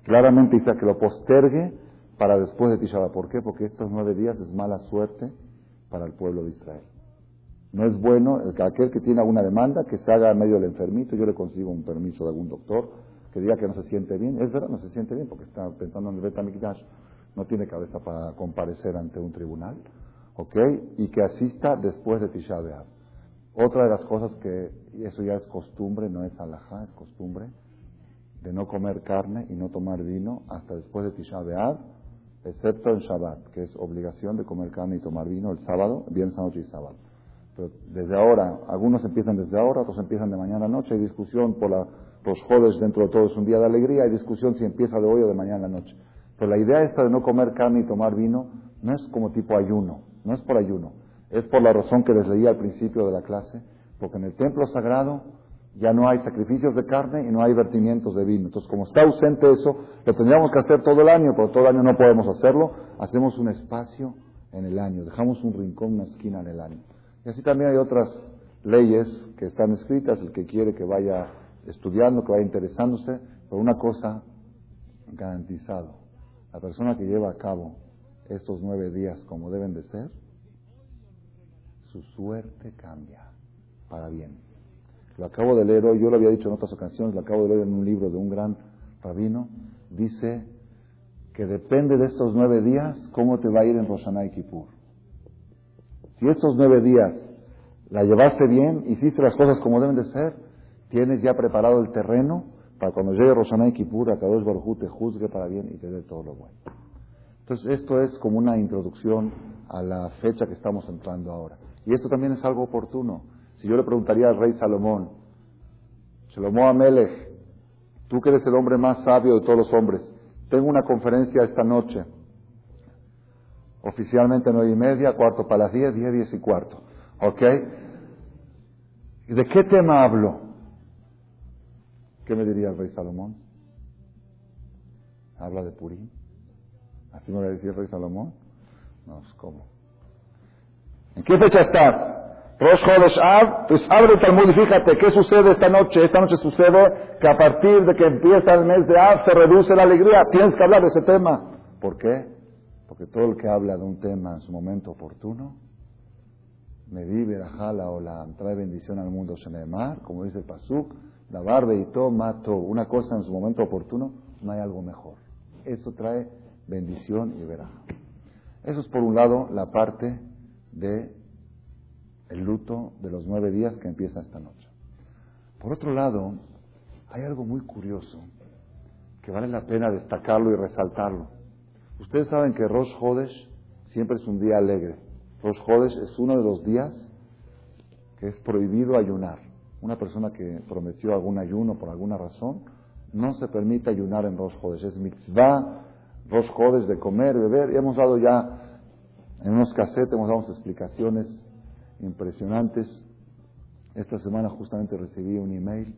claramente dice que lo postergue para después de Tisha. ¿Por qué? Porque estos nueve días es mala suerte para el pueblo de Israel. No es bueno, el, aquel que tiene alguna demanda, que se haga medio el enfermito, yo le consigo un permiso de algún doctor, que diga que no se siente bien, es verdad, no se siente bien porque está pensando en el Betamikdash, no tiene cabeza para comparecer ante un tribunal, ¿ok? Y que asista después de Tisha B'Av. Otra de las cosas que, eso ya es costumbre, no es alajá, es costumbre, de no comer carne y no tomar vino hasta después de Tisha B'Av, excepto en Shabbat, que es obligación de comer carne y tomar vino el sábado, bien noche y sábado. Pero desde ahora, algunos empiezan desde ahora, otros empiezan de mañana a noche, hay discusión por la los jueves dentro de todo es un día de alegría, hay discusión si empieza de hoy o de mañana la noche. Pero la idea esta de no comer carne y tomar vino no es como tipo ayuno, no es por ayuno, es por la razón que les leí al principio de la clase, porque en el templo sagrado ya no hay sacrificios de carne y no hay vertimientos de vino. Entonces, como está ausente eso, lo tendríamos que hacer todo el año, pero todo el año no podemos hacerlo, hacemos un espacio en el año, dejamos un rincón, una esquina en el año. Y así también hay otras leyes que están escritas, el que quiere que vaya estudiando, que vaya interesándose, pero una cosa garantizado, la persona que lleva a cabo estos nueve días como deben de ser, su suerte cambia para bien. Lo acabo de leer hoy, yo lo había dicho en otras ocasiones, lo acabo de leer en un libro de un gran rabino, dice que depende de estos nueve días cómo te va a ir en Roshaná y Kippur. Si estos nueve días la llevaste bien, hiciste las cosas como deben de ser, tienes ya preparado el terreno para cuando llegue Roshaná y Kippur, a Kadosh Baruj te juzgue para bien y te dé todo lo bueno. Entonces, esto es como una introducción a la fecha que estamos entrando ahora. Y esto también es algo oportuno. Si yo le preguntaría al rey Salomón, Salomón Amelech, tú que eres el hombre más sabio de todos los hombres, tengo una conferencia esta noche, oficialmente nueve y media, cuarto para las diez, diez, diez y cuarto. ¿Ok? ¿Y de qué tema hablo? ¿Qué me diría el rey Salomón? ¿Habla de Purim? ¿Así me va a decir el rey Salomón? No, pues, ¿cómo? ¿En qué fecha estás? Rosh Chodesh Av, pues abre el Talmud y fíjate, ¿qué sucede esta noche? Esta noche sucede que a partir de que empieza el mes de Av se reduce la alegría. Tienes que hablar de ese tema. ¿Por qué? Porque todo el que habla de un tema en su momento oportuno, me vive la jala o la trae bendición al mundo Shenemar, como dice el Pasuk, la barbe y todo mato, una cosa en su momento oportuno, no hay algo mejor. Eso trae bendición y veraja. Eso es por un lado la parte de el luto de los nueve días que empieza esta noche. Por otro lado, hay algo muy curioso que vale la pena destacarlo y resaltarlo. Ustedes saben que Rosh Hodesh siempre es un día alegre. Rosh Hodesh es uno de los días que es prohibido ayunar. Una persona que prometió algún ayuno por alguna razón, no se permite ayunar en Rosh Hodesh. Es mitzvah Rosh Hodesh de comer, beber. Y hemos dado ya, en unos cassettes, hemos dado explicaciones impresionantes. Esta semana justamente recibí un email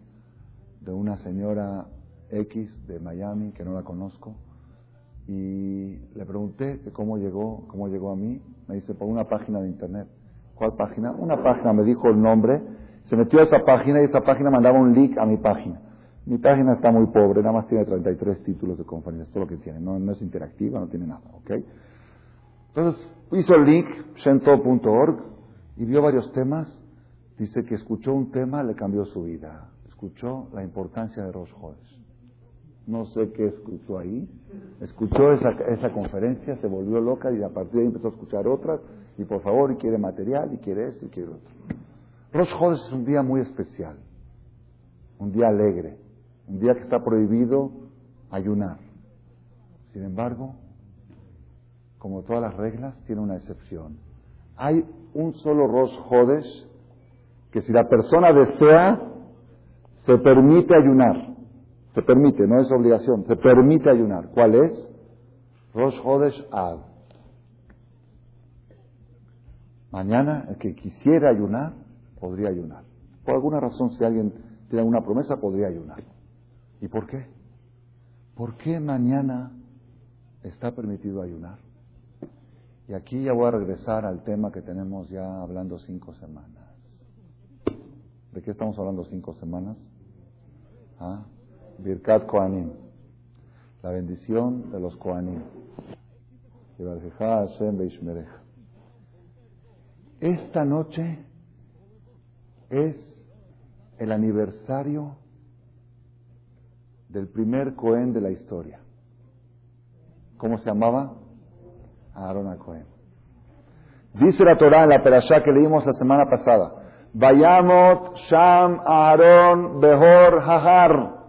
de una señora X de Miami, que no la conozco, y le pregunté cómo llegó, cómo llegó a mí. Me dice, por una página de internet. ¿Cuál página? Una página, me dijo el nombre. Se metió a esa página y esa página mandaba un link a mi página. Mi página está muy pobre, nada más tiene 33 títulos de conferencias, todo lo que tiene. No, no es interactiva, no tiene nada, ¿ok? Entonces, hizo el link, shento.org, y vio varios temas. Dice que escuchó un tema, le cambió su vida. Escuchó la importancia de Rosh Hodesh. No sé qué escuchó ahí. Escuchó esa, esa conferencia, se volvió loca y a partir de ahí empezó a escuchar otras. Y por favor, y quiere material, y quiere esto, y quiere otro. Rosh Hodesh es un día muy especial. Un día alegre. Un día que está prohibido ayunar. Sin embargo, como todas las reglas, tiene una excepción. Hay un solo Rosh Hodesh que si la persona desea, se permite ayunar. Se permite, no es obligación, se permite ayunar. ¿Cuál es? Rosh Hodesh Av. Mañana, el que quisiera ayunar, podría ayunar. Por alguna razón, si alguien tiene alguna promesa, podría ayunar. ¿Y por qué? ¿Por qué mañana está permitido ayunar? Y aquí ya voy a regresar al tema que tenemos ya hablando cinco semanas. ¿De qué estamos hablando cinco semanas? ¿Ah? Birkat Koanim. La bendición de los Koanim. Esta noche es el aniversario del primer Cohen de la historia. ¿Cómo se llamaba? A Cohen. Dice la Torah en la perashá que leímos la semana pasada. Vayamot Sham Aarón Behor Hahar.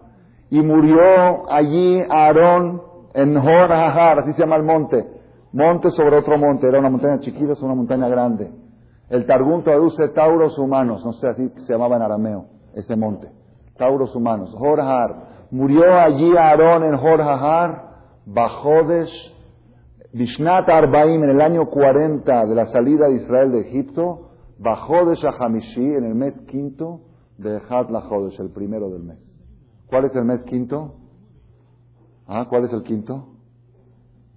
Y murió allí Aarón en Hor Hahar, así se llama el monte. Monte sobre otro monte. Era una montaña chiquita, es una montaña grande. El Targum traduce Tauros humanos, no sé, así se llamaba en arameo, ese monte. Tauros humanos. Hor Hahar. Murió allí Aarón en Hor Hahar, Bajodesh Bishnat Arbaim, en el año 40 de la salida de Israel de Egipto, bajó de Shahamishi en el mes quinto de Had Lachodesh, el primero del mes. ¿Cuál es el mes quinto? ¿Ah, ¿Cuál es el quinto?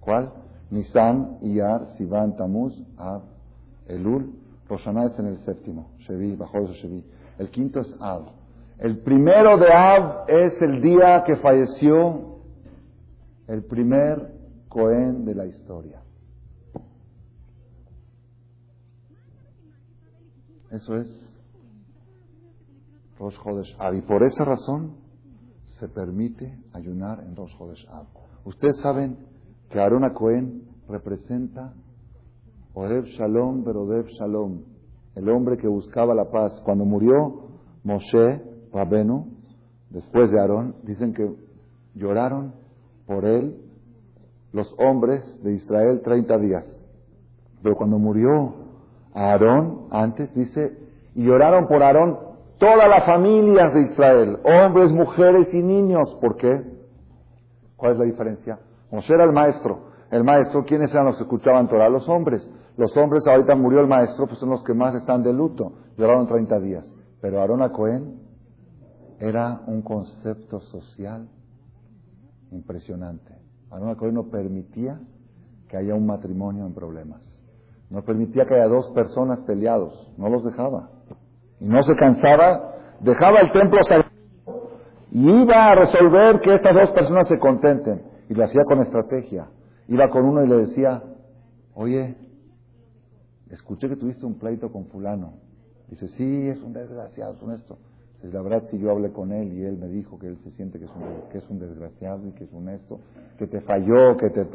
¿Cuál? Nisan, Iyar, Sivan, Tamuz, Ab, Elul. Roshaná es en el séptimo, Shevi, bajó de Shevi. El quinto es Ab. El primero de Ab es el día que falleció el primer de la historia. Eso es Rosh Hodesh Ab. Y por esa razón se permite ayunar en Rosh Hodesh Ab. Ustedes saben que Aarón Cohen representa Odev Shalom, Verodev Shalom, el hombre que buscaba la paz. Cuando murió Moshe, Rabenu, después de Aarón, dicen que lloraron por él los hombres de Israel 30 días. Pero cuando murió Aarón, antes dice, y lloraron por Aarón todas las familias de Israel, hombres, mujeres y niños. ¿Por qué? ¿Cuál es la diferencia? Moshe era el maestro. El maestro, ¿quiénes eran los que escuchaban Torah? Los hombres. Los hombres, ahorita murió el maestro, pues son los que más están de luto. Lloraron 30 días. Pero Aarón a Cohen era un concepto social impresionante. Aarón no permitía que haya un matrimonio en problemas. No permitía que haya dos personas peleados. No los dejaba. Y no se cansaba. Dejaba el templo sagrado y iba a resolver que estas dos personas se contenten. Y lo hacía con estrategia. Iba con uno y le decía, oye, escuché que tuviste un pleito con fulano. Dice, sí, es un desgraciado, es un esto. Dice, la verdad, si yo hablé con él y él me dijo que él se siente que es un, que es un desgraciado y que es un esto, que te falló, que te...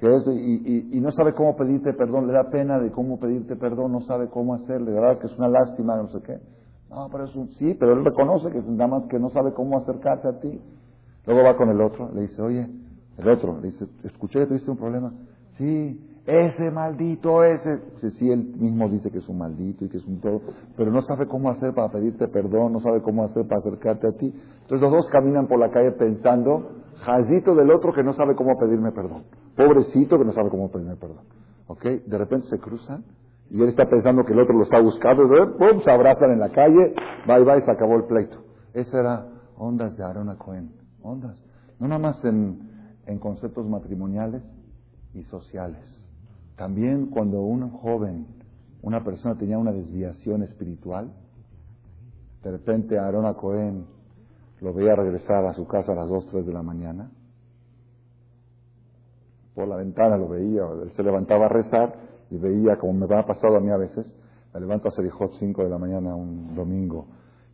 Que y, y, no sabe cómo pedirte perdón, le da pena de cómo pedirte perdón, no sabe cómo hacerle, de verdad que es una lástima, no sé qué. No, pero es un, sí, pero él reconoce que nada más que no sabe cómo acercarse a ti. Luego va con el otro, le dice, oye, el otro, le dice, escuché tuviste un problema. Sí, ese maldito, ese. Sí, él mismo dice que es un maldito y que es un todo, pero no sabe cómo hacer para pedirte perdón, no sabe cómo hacer para acercarte a ti. Entonces los dos caminan por la calle pensando, jazito del otro que no sabe cómo pedirme perdón. Pobrecito que no sabe cómo pedirme perdón. ¿Ok? De repente se cruzan y él está pensando que el otro lo está buscando, ¡pum! se abrazan en la calle, bye bye, se acabó el pleito. Esa era ondas de Aaron Cohen. Ondas. No nada más en, en conceptos matrimoniales y sociales. También cuando un joven, una persona tenía una desviación espiritual, de repente Aarón Cohen lo veía regresar a su casa a las 2, 3 de la mañana. Por la ventana lo veía, él se levantaba a rezar y veía, como me ha pasado a mí a veces, me levanto a Serijot 5 de la mañana un domingo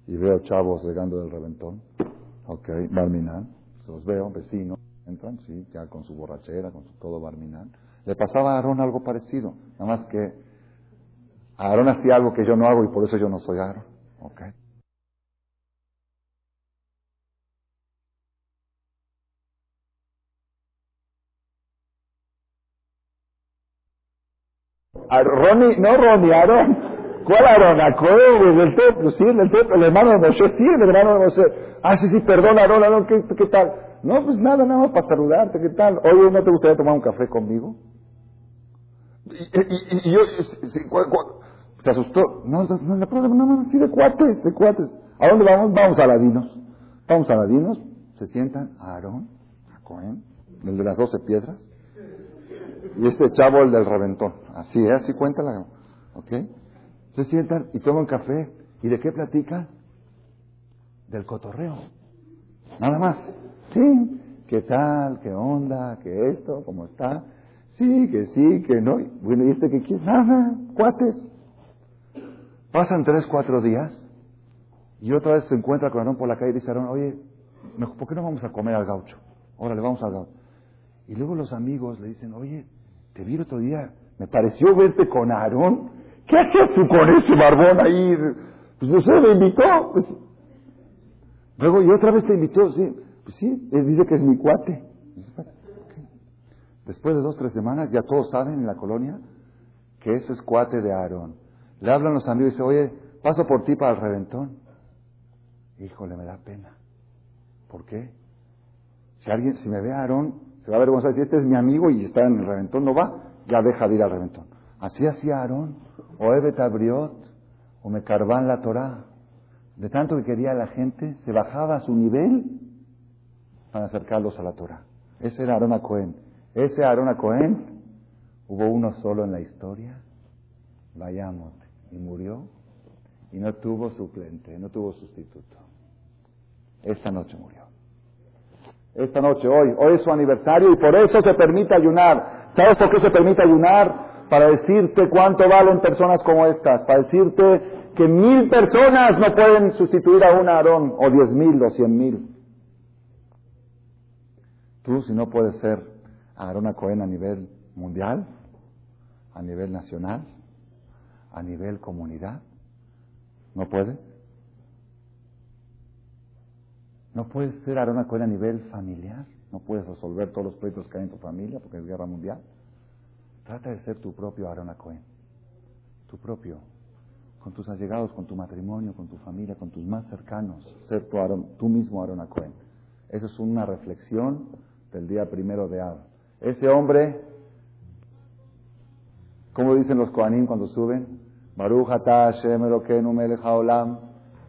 y veo chavos llegando del reventón, ok, Barminan, los veo, vecinos, entran, sí, ya con su borrachera, con su todo Barminan. Le pasaba a Aarón algo parecido, nada más que Aarón hacía algo que yo no hago y por eso yo no soy Aarón. Okay. Ronnie, no Ronnie, Aarón. ¿Cuál Aarón? Aarón, del templo, sí, del templo, el hermano de Moshe, sí, el hermano de Moshe. Ah, sí, sí, perdón, Aarón, Aarón, ¿qué, qué tal? No, pues nada, nada para saludarte, ¿qué tal? Oye, ¿no te gustaría tomar un café conmigo? Y, yo, se asustó. No, no, no, no, no, no, sí, de cuates, de cuates. ¿A dónde vamos? Vamos a Ladinos. Vamos a Ladinos, se sientan a Aarón, a Cohen, el de las doce piedras, y este chavo, el del reventón. Así, ¿eh? Así cuenta la... ¿Ok? Se sientan y toman café. ¿Y de qué platican? Del cotorreo. Nada más. Sí. ¿Qué tal? ¿Qué onda? ¿Qué esto? ¿Cómo está? Sí, que sí, que no. Bueno, ¿y este que quiere? Nada, cuates. Pasan tres, cuatro días y otra vez se encuentra con Aarón por la calle y dice Aarón, oye, ¿por qué no vamos a comer al gaucho? Órale, vamos al gaucho. Y luego los amigos le dicen, oye, te vi el otro día, me pareció verte con Aarón. ¿Qué hacías tú con ese barbón ahí? Pues no sé, me invitó. Luego, y otra vez te invitó, sí. Pues sí, él dice que es mi cuate. Después de dos, tres semanas, ya todos saben en la colonia que ese es cuate de Aarón. Le hablan los amigos y dicen, oye, paso por ti para el reventón. Híjole, me da pena. ¿Por qué? Si alguien, si me ve a Aarón, se va a avergonzar. Si este es mi amigo y está en el reventón, no va, ya deja de ir al reventón. Así hacía Aarón, o Ebet Abriot, o me carvan la Torah. De tanto que quería la gente, se bajaba a su nivel para acercarlos a la Torah. Ese era Aarón a Cohen. Ese Aarón a Cohen, hubo uno solo en la historia, vayamos, y murió, y no tuvo suplente, no tuvo sustituto. Esta noche murió. Esta noche, hoy, hoy es su aniversario y por eso se permite ayunar. ¿Sabes por qué se permite ayunar? Para decirte cuánto valen personas como estas, para decirte que mil personas no pueden sustituir a un Aarón, o diez mil, o cien mil. Tú, si no puedes ser Aarón a Cohen a nivel mundial, a nivel nacional, a nivel comunidad, ¿no puedes? ¿No puedes ser Aarón Cohen a nivel familiar? ¿No puedes resolver todos los proyectos que hay en tu familia porque es guerra mundial? Trata de ser tu propio Aarón Cohen. Tu propio. Con tus allegados, con tu matrimonio, con tu familia, con tus más cercanos. Ser tu tú mismo Aarón Cohen. Eso es una reflexión del día primero de Ab. Ese hombre, como dicen los Kohanim cuando suben? Baruch ata Hashem Elokeinu melech haolam,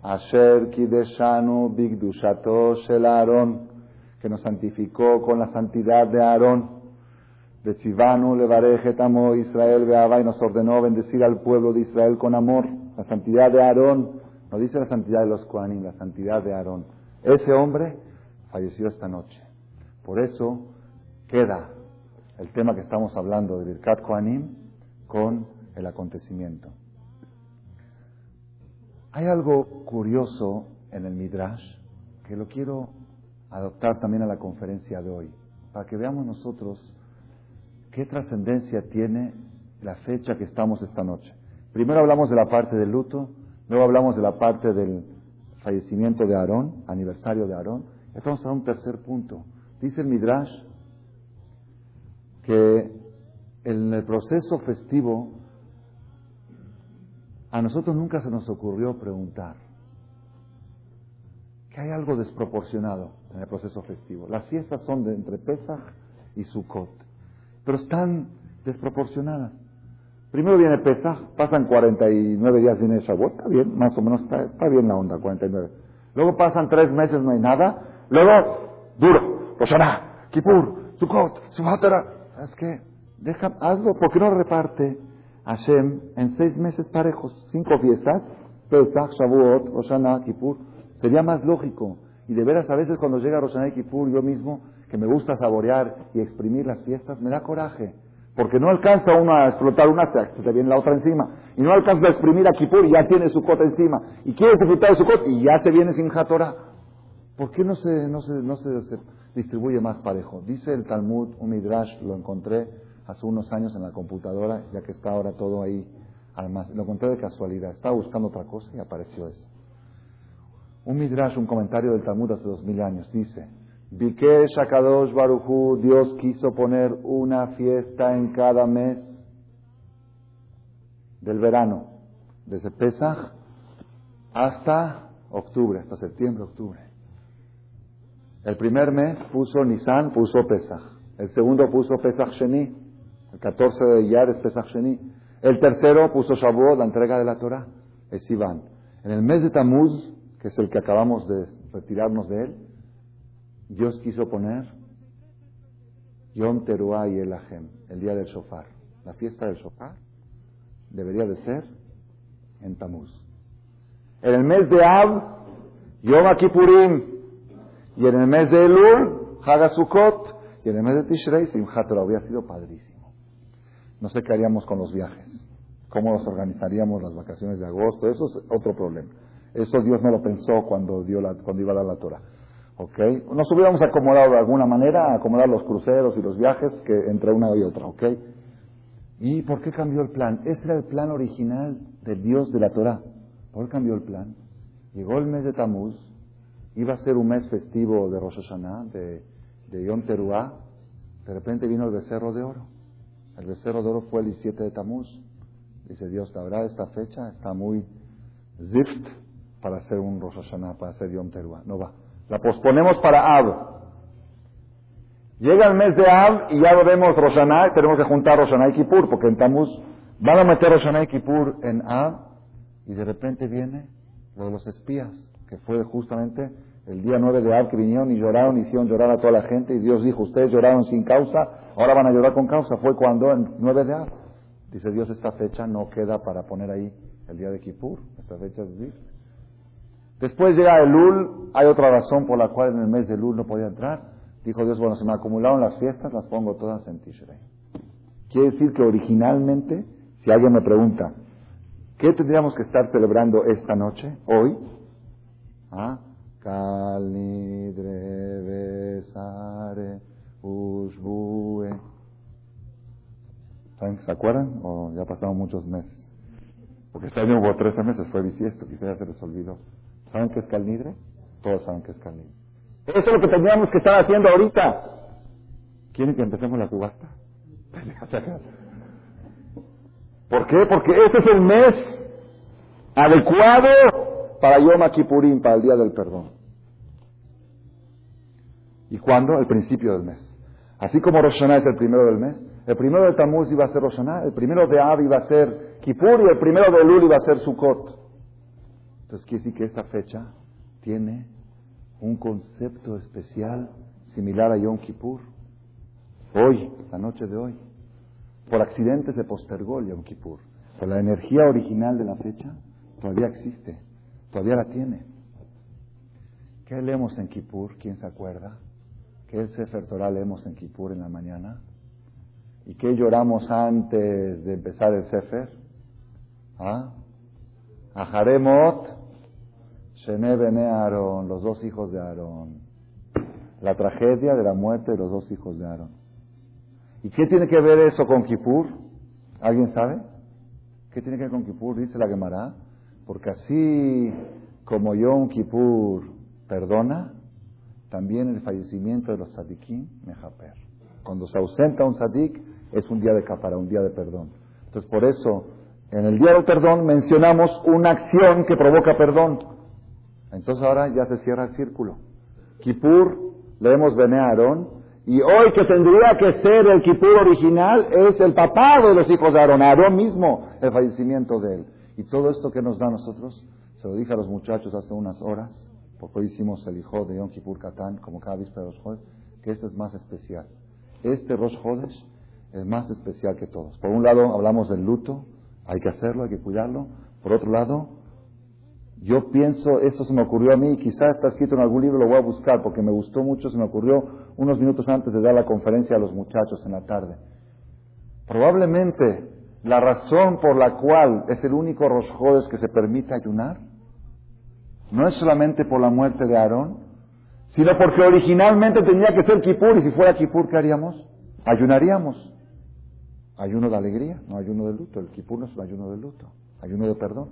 asher kideshanu bigdushato shel Aaron, que nos santificó con la santidad de Aarón. De Tzivanu levarejetamo Israel beaba y nos ordenó bendecir al pueblo de Israel con amor. La santidad de Aarón, no dice la santidad de los Kohanim, la santidad de Aarón. Ese hombre falleció esta noche. Por eso queda el tema que estamos hablando de Birkat Kohanim con el acontecimiento. Hay algo curioso en el Midrash que lo quiero adoptar también a la conferencia de hoy, para que veamos nosotros qué trascendencia tiene la fecha que estamos esta noche. Primero hablamos de la parte del luto, luego hablamos de la parte del fallecimiento de Aarón, aniversario de Aarón. Estamos a un tercer punto. Dice el Midrash que en el proceso festivo a nosotros nunca se nos ocurrió preguntar que hay algo desproporcionado en el proceso festivo. Las fiestas son de entre Pesach y Sukkot, pero están desproporcionadas. Primero viene Pesach, pasan 49 días, viene Shavuot, está bien, más o menos está, está bien la onda, 49. Luego pasan tres meses, no hay nada. Luego, duro, Roshaná, Kippur, Sukkot, Sumatara. ¿Sabes qué? Deja, hazlo, ¿por qué no reparte Hashem en seis meses parejos? Cinco fiestas, Pesach, Shavuot, Roshaná, Kippur. Sería más lógico. Y de veras, a veces cuando llega Roshaná y Kippur, yo mismo, que me gusta saborear y exprimir las fiestas, me da coraje. Porque no alcanza uno a explotar una, se te viene la otra encima. Y no alcanza a exprimir a Kippur y ya tiene su cota encima. Y quiere disfrutar de su cota y ya se viene sin Hatorah. ¿Por qué no se, no se, no se distribuye más parejo. Dice el Talmud, un Midrash, lo encontré hace unos años en la computadora, ya que está ahora todo ahí. Además, lo encontré de casualidad. Estaba buscando otra cosa y apareció eso. Un Midrash, un comentario del Talmud hace dos mil años, dice, Bikesh Baruchu, Dios quiso poner una fiesta en cada mes del verano, desde Pesach hasta octubre, hasta septiembre, octubre. El primer mes puso Nisan, puso Pesach. El segundo puso Pesach Sheni. El 14 de Iyar es Pesach Sheni. El tercero puso Shavuot, la entrega de la Torah. Es Iván. En el mes de Tamuz, que es el que acabamos de retirarnos de él, Dios quiso poner Yom Teruah y El el día del Shofar. La fiesta del Shofar debería de ser en Tamuz. En el mes de Av, Yom Kippurim, y en el mes de Elul, Hagasukot. Y en el mes de Tishrei, Simchat Torah. Hubiera sido padrísimo. No sé qué haríamos con los viajes. ¿Cómo nos organizaríamos las vacaciones de agosto? Eso es otro problema. Eso Dios no lo pensó cuando, dio la, cuando iba a dar la Torah. ¿Ok? Nos hubiéramos acomodado de alguna manera, acomodar los cruceros y los viajes que entre una y otra. ¿Ok? ¿Y por qué cambió el plan? Ese era el plan original del Dios de la Torah. ¿Por qué cambió el plan? Llegó el mes de Tamuz, Iba a ser un mes festivo de Rosh de, de Yom. De repente vino el becerro de oro. El becerro de oro fue el 17 de Tamuz. Dice Dios, la verdad, esta fecha está muy zift para hacer un Rosh Hashanah, para hacer Yom Teruah. No va. La posponemos para Ab. Llega el mes de Ab y ya vemos Rosh tenemos que juntar Rosh y Kippur, porque en Tamuz van a meter Rosh y Kippur en Ab, y de repente viene lo de los espías que fue justamente el día 9 de Ab que vinieron y lloraron, hicieron llorar a toda la gente, y Dios dijo, ustedes lloraron sin causa, ahora van a llorar con causa. Fue cuando, en 9 de Ab. Dice Dios, esta fecha no queda para poner ahí el día de Kippur. Esta fecha es Después llega Elul, hay otra razón por la cual en el mes de Elul no podía entrar. Dijo Dios, bueno, se me acumularon las fiestas, las pongo todas en Tishrei. Quiere decir que originalmente, si alguien me pregunta, ¿Qué tendríamos que estar celebrando esta noche, hoy? ¿Ah? Calidre besare ushbue. ¿Se acuerdan? O ya pasaron muchos meses. Porque este año hubo 13 meses, fue bisiesto, quizás ya se les olvidó. ¿Saben qué es calnidre? Todos saben qué es calnidre. Eso es lo que tendríamos que estar haciendo ahorita. ¿Quieren que empecemos la subasta? ¿Por qué? Porque este es el mes adecuado para Yom Kippurim, para el día del perdón. ¿Y cuándo? El principio del mes. Así como Rosh es el primero del mes, el primero de Tammuz iba a ser Rosh el primero de Av iba a ser Kippur y el primero de Elul iba a ser Sukkot. Entonces quiere decir que esta fecha tiene un concepto especial similar a Yom Kippur. Hoy, la noche de hoy. Por accidente se postergó el Yom Kippur. Pero la energía original de la fecha todavía existe, todavía la tiene. ¿Qué leemos en Kippur? ¿Quién se acuerda? ¿Qué Sefer Torah leemos en Kippur en la mañana? ¿Y qué lloramos antes de empezar el Sefer? ¿Ah? Aharemot, Shene Bene Aarón, los dos hijos de Aarón. La tragedia de la muerte de los dos hijos de Aarón. ¿Y qué tiene que ver eso con Kippur? ¿Alguien sabe? ¿Qué tiene que ver con Kippur? Dice la Gemara. Porque así como Yom Kippur perdona, también el fallecimiento de los tzadikim mejaper. Cuando se ausenta un tzadik, es un día de capara, un día de perdón. Entonces, por eso, en el día del perdón mencionamos una acción que provoca perdón. Entonces ahora ya se cierra el círculo. Kippur, leemos Bene Aarón, y hoy que tendría que ser el Kippur original es el papá de los hijos de Aarón, Aarón mismo, el fallecimiento de él. Y todo esto que nos da a nosotros, se lo dije a los muchachos hace unas horas, porque hoy hicimos el hijo de Yom Kippur Katán, como cada víspera de Rosh que este es más especial. Este Rosh Hodesh es más especial que todos. Por un lado hablamos del luto, hay que hacerlo, hay que cuidarlo. Por otro lado, yo pienso, esto se me ocurrió a mí, quizás está escrito en algún libro, lo voy a buscar porque me gustó mucho, se me ocurrió unos minutos antes de dar la conferencia a los muchachos en la tarde. Probablemente la razón por la cual es el único Rosjodes que se permite ayunar no es solamente por la muerte de Aarón, sino porque originalmente tenía que ser Kippur y si fuera Kippur, ¿qué haríamos? Ayunaríamos. Ayuno de alegría, no ayuno de luto. El Kippur no es un ayuno de luto, ayuno de perdón.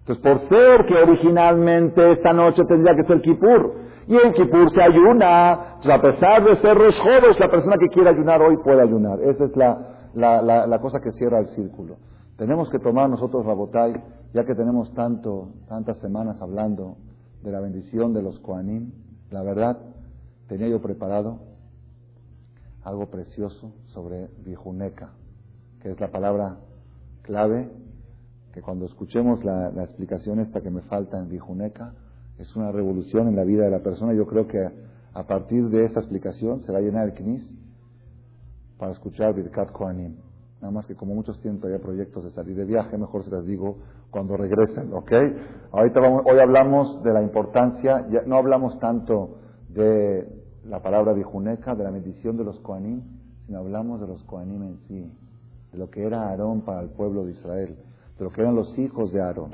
Entonces, por ser que originalmente esta noche tendría que ser Kippur, y en Kippur se ayuna, a pesar de ser Rosh la persona que quiere ayunar hoy puede ayunar. Esa es la, la, cosa que cierra el círculo. Tenemos que tomar nosotros Rabotai, ya que tenemos tanto, tantas semanas hablando de la bendición de los Koanim. La verdad, tenía yo preparado algo precioso sobre Vijuneca, que es la palabra clave que cuando escuchemos la, explicación esta que me falta en Vijuneca, es una revolución en la vida de la persona. Yo creo que a partir de esta explicación se va a llenar el knis para escuchar Birkat Kohanim. Nada más que como muchos tienen todavía proyectos de salir de viaje, mejor se las digo cuando regresen, ¿ok? Ahorita vamos, hoy hablamos de la importancia, ya, no hablamos tanto de la palabra Vijuneca, de la bendición de los Kohanim, sino hablamos de los Kohanim en sí, de lo que era Aarón para el pueblo de Israel de lo que eran los hijos de Aarón.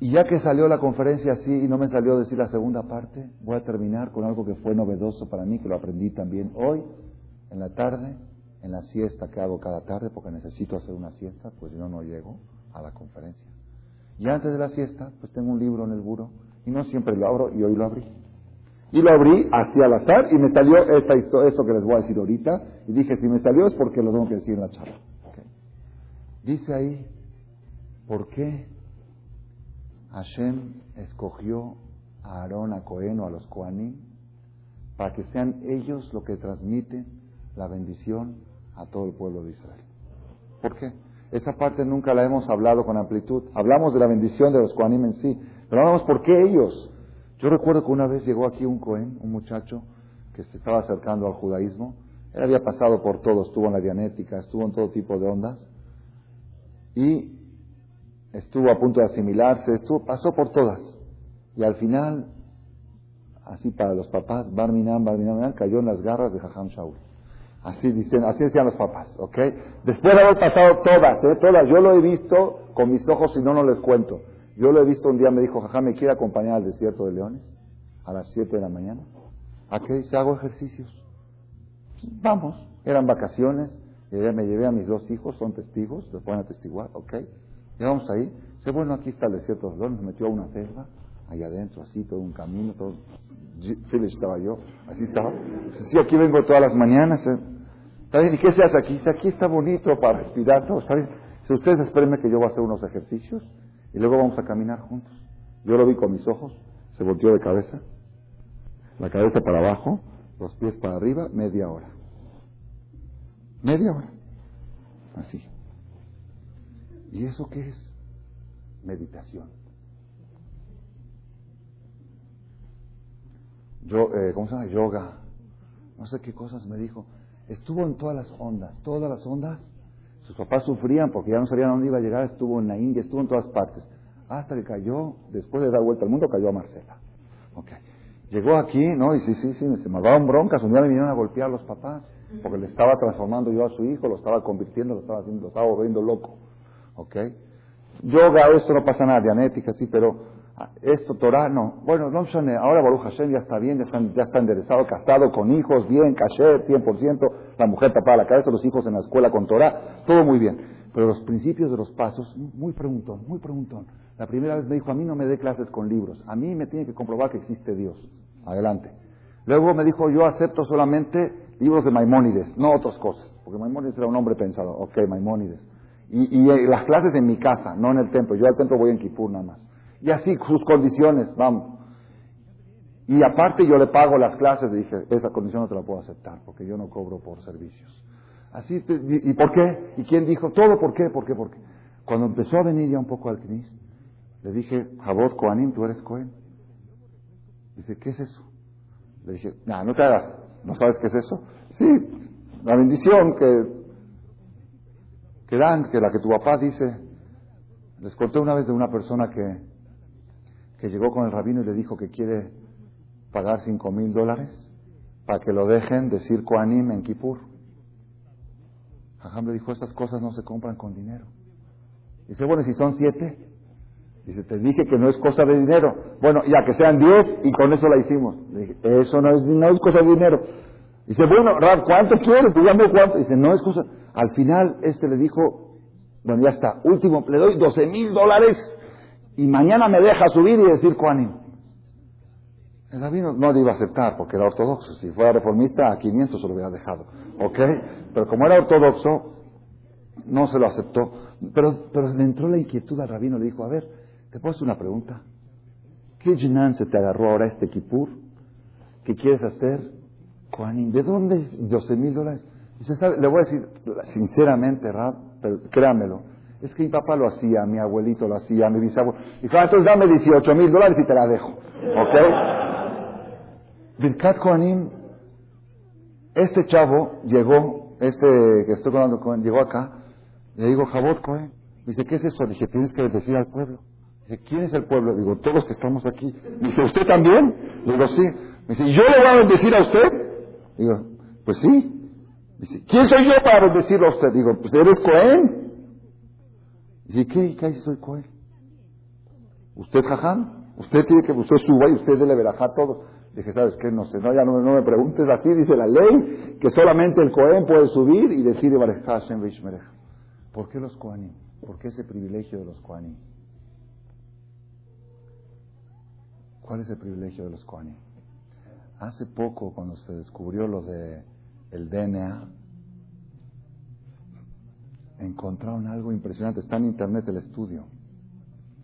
Y ya que salió la conferencia así y no me salió decir la segunda parte, voy a terminar con algo que fue novedoso para mí, que lo aprendí también hoy, en la tarde, en la siesta que hago cada tarde, porque necesito hacer una siesta, pues si no, no llego a la conferencia. Y antes de la siesta, pues tengo un libro en el buro, y no siempre lo abro, y hoy lo abrí. Y lo abrí así al azar y me salió esta, esto que les voy a decir ahorita. Y dije, si me salió es porque lo tengo que decir en la charla. Dice ahí, ¿por qué Hashem escogió a Aarón, a Cohen o a los Koanim para que sean ellos los que transmiten la bendición a todo el pueblo de Israel? ¿Por qué? Esa parte nunca la hemos hablado con amplitud. Hablamos de la bendición de los Koanim en sí, pero hablamos por qué ellos. Yo recuerdo que una vez llegó aquí un Cohen, un muchacho que se estaba acercando al judaísmo. Él había pasado por todo, estuvo en la dianética, estuvo en todo tipo de ondas. Y estuvo a punto de asimilarse, estuvo, pasó por todas. Y al final, así para los papás, Barminan, Barminan, cayó en las garras de Jajam Shaul. Así dicen, así decían los papás, ¿ok? Después de haber pasado todas, ¿eh? Todas. Yo lo he visto con mis ojos, si no, no les cuento. Yo lo he visto un día, me dijo, jaja, ¿me quiere acompañar al desierto de leones? A las 7 de la mañana. ¿A qué dice? Hago ejercicios. Vamos. Eran vacaciones. me llevé a mis dos hijos, son testigos, los pueden atestiguar, ¿ok? Llegamos ahí. Dice, bueno, aquí está el desierto de. Me metió a una selva, allá adentro, así, todo un camino, todo. Philip estaba yo, así estaba. Sí, aquí vengo todas las mañanas. ¿eh? ¿Está? ¿Y qué se hace aquí? Aquí está bonito para respirar todo, ¿está? Si ustedes espérenme que yo voy a hacer unos ejercicios y luego vamos a caminar juntos. Yo lo vi con mis ojos, se volteó de cabeza, la cabeza para abajo, los pies para arriba, media hora. Media hora. Así. ¿Y eso qué es? Meditación. Yo, eh, ¿Cómo se llama? Yoga. No sé qué cosas me dijo. Estuvo en todas las ondas, todas las ondas. Sus papás sufrían porque ya no sabían a dónde iba a llegar. Estuvo en la India, estuvo en todas partes. Hasta que cayó, después de dar vuelta al mundo, cayó a Marcela. Okay. Llegó aquí, ¿no? Y sí, sí, sí, se me daban broncas. Un día me vinieron a golpear los papás porque le estaba transformando yo a su hijo, lo estaba convirtiendo, lo estaba haciendo, lo estaba volviendo loco. ¿Ok? Yoga, esto no pasa nada, dianética, sí, pero ah, esto, Torah, no. Bueno, no ahora Baruch Hashem ya está bien, ya está, ya está enderezado, casado, con hijos, bien, kasher, 100%, la mujer tapada la cabeza, los hijos en la escuela con Torah, todo muy bien. Pero los principios de los pasos, muy preguntón, muy preguntón. La primera vez me dijo, a mí no me dé clases con libros, a mí me tiene que comprobar que existe Dios. Adelante. Luego me dijo, yo acepto solamente libros de Maimónides, no otras cosas, porque Maimónides era un hombre pensado. Ok, Maimónides. Y, y, eh, las clases en mi casa, no en el templo. Yo al templo voy en Kipur nada más. Y así, sus condiciones, vamos. Y aparte yo le pago las clases, dije, esa condición no te la puedo aceptar, porque yo no cobro por servicios. Así, ¿y, por qué? ¿Y quién dijo? Todo, ¿por qué? ¿Por qué? ¿Por qué? Cuando empezó a venir ya un poco al CNIS, le dije, Jabot Koanim, tú eres Cohen. Dice, ¿qué es eso? Le dije, no, no te hagas, ¿no sabes qué es eso? Sí, la bendición que, que dan, que la que tu papá dice. Les conté una vez de una persona que, que llegó con el rabino y le dijo que quiere pagar cinco mil dólares para que lo dejen decir Koanim en Kippur. Jajam le dijo, estas cosas no se compran con dinero. Dice, bueno, si son siete, Dice, te dije que no es cosa de dinero. Bueno, ya que sean diez y con eso la hicimos. Le dije, eso no es, no es cosa de dinero. Dice, bueno, Rab, ¿cuánto quieres? Dígame cuánto. Dice, no es cosa. Al final, este le dijo, bueno, ya está, último, le doy doce mil dólares y mañana me deja subir y decir cuánim. El rabino no le iba a aceptar porque era ortodoxo. Si fuera reformista, a 500 se lo hubiera dejado. ¿Ok? Pero como era ortodoxo, no se lo aceptó. Pero, pero le entró la inquietud al rabino. Le dijo, a ver, ¿Te puedo una pregunta? ¿Qué jinan se te agarró ahora este kipur? ¿Qué quieres hacer? ¿de dónde? 12 mil dólares. Dice. Le voy a decir sinceramente, Rab, créamelo. Es que mi papá lo hacía, mi abuelito lo hacía, mi bisabuelo. Dijo, ah, entonces dame 18 mil dólares y te la dejo. ¿Ok? Birkat Kohanim, este chavo llegó, este que estoy hablando con, llegó acá, le digo, Jabot Cohen. Dice, ¿qué es eso? Dije, tienes que decir al pueblo. Dice, ¿quién es el pueblo? Digo, todos los que estamos aquí. Dice, ¿usted también? Digo, sí. Dice, ¿yo le voy a bendecir a usted? Digo, pues sí. Dice, ¿quién soy yo para bendecirlo a usted? Digo, pues eres Cohen. Dice, ¿qué? ¿Qué soy Cohen? ¿Usted jajam? Usted tiene que, usted suba y usted debe verajar todo. Dije, ¿sabes qué? No sé, no, ya no, me preguntes así, dice la ley, que solamente el Cohen puede subir y decir, ¿por qué los Kohanim? ¿Por qué ese privilegio de los Kohanim? ¿Cuál es el privilegio de los Kohanim? Hace poco, cuando se descubrió lo de el DNA, encontraron algo impresionante. Está en internet el estudio.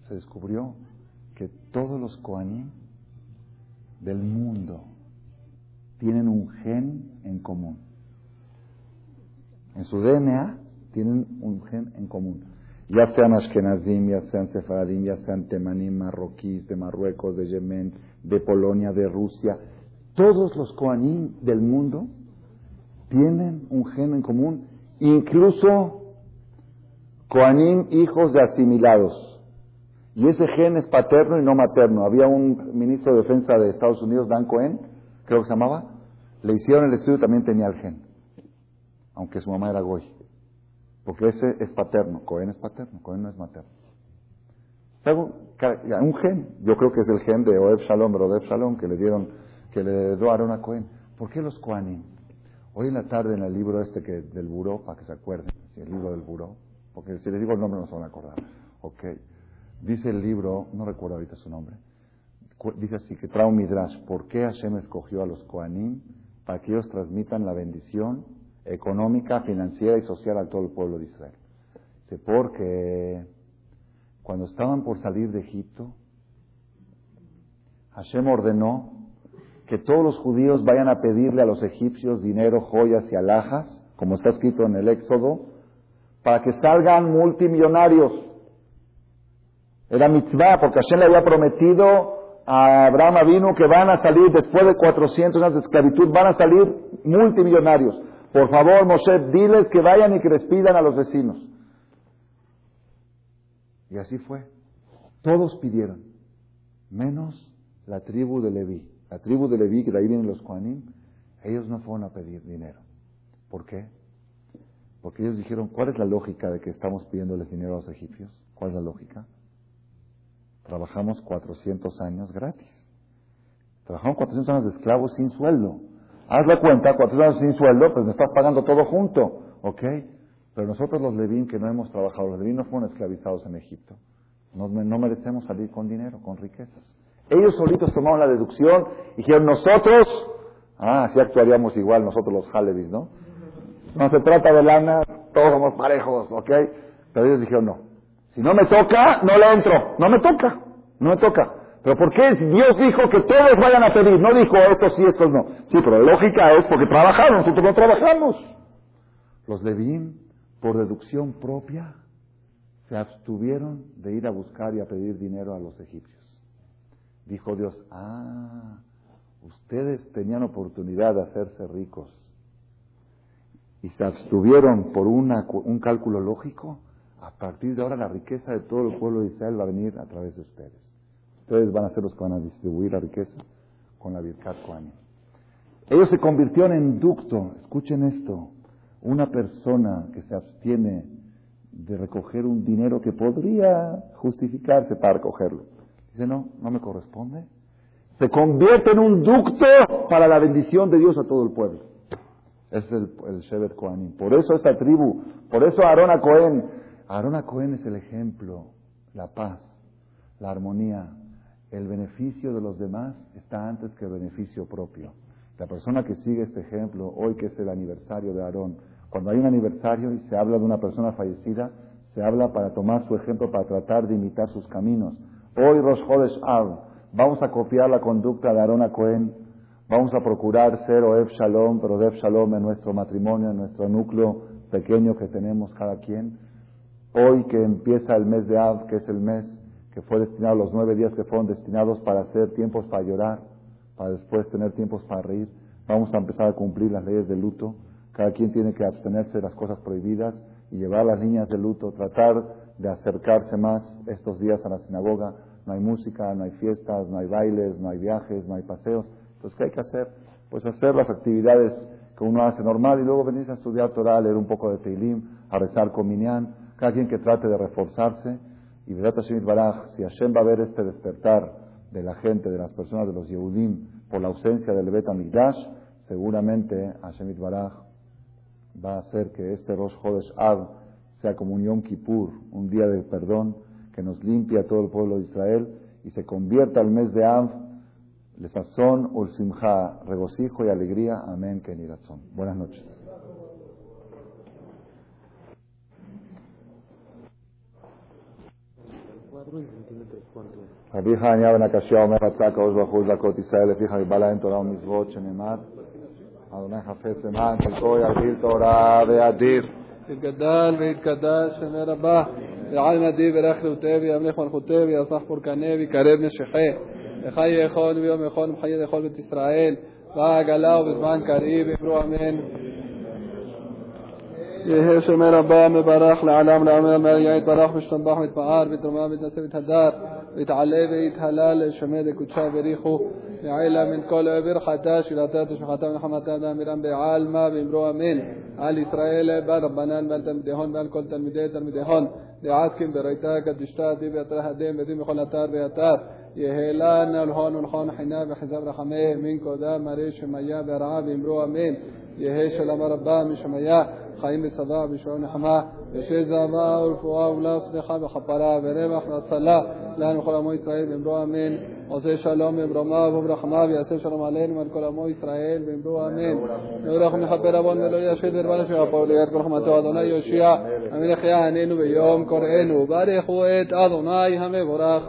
Se descubrió que todos los Kohanim del mundo tienen un gen en común. En su DNA tienen un gen en común ya sean Ashkenazim, ya sean Sefaradim, ya sean Temanim, marroquíes, de Marruecos, de Yemen, de Polonia, de Rusia, todos los Koanim del mundo tienen un gen en común, incluso Koanim hijos de asimilados. Y ese gen es paterno y no materno. Había un ministro de defensa de Estados Unidos, Dan Cohen, creo que se llamaba, le hicieron el estudio y también tenía el gen. aunque su mamá era Goy. Porque ese es paterno, Cohen es paterno, Cohen no es materno. Un gen, yo creo que es el gen de Oeb Shalom, Rodeb Shalom, que le dieron, que le dio a Cohen. ¿Por qué los Kohanim? Hoy en la tarde en el libro este que del buró, para que se acuerden, el libro del buró, porque si les digo el nombre no se van a acordar. Ok. Dice el libro, no recuerdo ahorita su nombre, dice así, que trae un ¿por qué Hashem escogió a los Kohanim? Para que ellos transmitan la bendición económica, financiera y social a todo el pueblo de Israel. Dice, porque cuando estaban por salir de Egipto, Hashem ordenó que todos los judíos vayan a pedirle a los egipcios dinero, joyas y alhajas, como está escrito en el Éxodo, para que salgan multimillonarios. Era mitzvah, porque Hashem le había prometido a Abraham vino que van a salir después de 400 años de esclavitud, van a salir multimillonarios. Por favor, Moshe, diles que vayan y que les pidan a los vecinos. Y así fue. Todos pidieron, menos la tribu de Leví. La tribu de Leví, que de ahí vienen los Koanim, ellos no fueron a pedir dinero. ¿Por qué? Porque ellos dijeron, ¿cuál es la lógica de que estamos pidiéndoles dinero a los egipcios? ¿Cuál es la lógica? Trabajamos 400 años gratis. Trabajamos 400 años de esclavos sin sueldo. Haz la cuenta, 400 años sin sueldo, pues me estás pagando todo junto. ¿Ok? Pero nosotros los Levín que no hemos trabajado, los Levín no fueron esclavizados en Egipto. No, no merecemos salir con dinero, con riquezas. Ellos solitos tomaron la deducción y dijeron, nosotros, ah, así actuaríamos igual nosotros los Halevis, ¿no? No se trata de lana, todos somos parejos, ¿ok? Pero ellos dijeron, no, si no me toca, no le entro. No me toca, no me toca. Pero ¿por qué Dios dijo que todos vayan a pedir? No dijo estos sí, estos no. Sí, pero la lógica es porque trabajaron, nosotros no trabajamos. Los Levín, por deducción propia, se abstuvieron de ir a buscar y a pedir dinero a los egipcios. Dijo Dios, ah, ustedes tenían oportunidad de hacerse ricos y se abstuvieron por un cálculo lógico. A partir de ahora la riqueza de todo el pueblo de Israel va a venir a través de ustedes. Ustedes van a ser los que van a distribuir la riqueza con la Birkat Kohanim. Ellos se convirtieron en ducto. Escuchen esto. Una persona que se abstiene de recoger un dinero que podría justificarse para recogerlo. Dice, no, no me corresponde. Se convierte en un ducto para la bendición de Dios a todo el pueblo. Es el, el Shevet Kohanim. Por eso esta tribu, por eso Aarón a Cohen Aarón Cohen es el ejemplo, la paz, la armonía, el beneficio de los demás está antes que el beneficio propio. La persona que sigue este ejemplo, hoy que es el aniversario de Aarón, cuando hay un aniversario y se habla de una persona fallecida, se habla para tomar su ejemplo, para tratar de imitar sus caminos. Hoy Rosh Chodesh vamos a copiar la conducta de Aarón Cohen, vamos a procurar ser Oev Shalom, pero Oev Shalom en nuestro matrimonio, en nuestro núcleo pequeño que tenemos cada quien Hoy que empieza el mes de Av, que es el mes que fue destinado, los nueve días que fueron destinados para hacer tiempos para llorar, para después tener tiempos para reír, vamos a empezar a cumplir las leyes de luto. Cada quien tiene que abstenerse de las cosas prohibidas y llevar a las niñas de luto, tratar de acercarse más estos días a la sinagoga. No hay música, no hay fiestas, no hay bailes, no hay viajes, no hay paseos. Entonces, ¿qué hay que hacer? Pues hacer las actividades que uno hace normal y luego venirse a estudiar Torah, leer un poco de Teilim, a rezar con Minyan cada quien que trate de reforzarse y Vedat Hashem Baraj, si Hashem va a ver este despertar de la gente, de las personas, de los Yehudim, por la ausencia del Bet Amigdash, seguramente Hashem Baraj va a hacer que este Rosh Chodesh Av sea como un Yom Kippur, un día de perdón que nos limpie a todo el pueblo de Israel y se convierta al mes de Av, Lesazón, Ulsimha, regocijo y alegría. Amén, Kenirazón. Buenas noches. רבי חניה בן הקשיא אומר רצה הקדוש ברוך הוא לזכות ישראל לפיך ריבה להם תורה ומצוות שנאמר אדוני חפץ למען חלקו ירגיל תורה וידיר יתגדל ויתקדש שמי רבה ועל נדיב ורך לאותי וימלך מלכותי ויסח פורקני ויקרב נשכי. וחי יכול ויום יכול ומחיה לכל בית ישראל. ועגלה ובזמן קריב אמרו אמן. יהא שמי רבה מברך לעלם לעמל יתברך ושתנבח מתפאר ותרומה ותנשא ותהדר ויתעלה ויתהלל שמי דקודשה בריחו יעלה מן כל עבר חטא שילתה תשמחתה ונחמתה דאמירם בעלמא ואמרו אמן על ישראל בעל רבנן ועל תלמידיהון ועל כל תלמידי תלמידיהון. דעתקים בריתה קדישתה די ואתר הדם ודי מכל אתר ואתר יהלה נלהון ולכון חינה וחזב רחמי מן קודה מרי שמיה והרעה ואמרו אמן. יהא שלום רבה משמיה חיים ושבע בשעון נחמה. ושזבה ורפואה ולאו סליחה וכפרה ורווח והצלה לנו כל עמו ישראל ואמרו אמן. עושה שלום במרומיו וברחמיו ויעשה שלום עלינו ועל כל עמו ישראל ואמרו אמן. יברך מכפר עוון ולא ישחית דרבן שיפור ליד כל חמתו אדוני יושיע. המלך יעננו ביום קוראנו ברכו את אדוני המבורך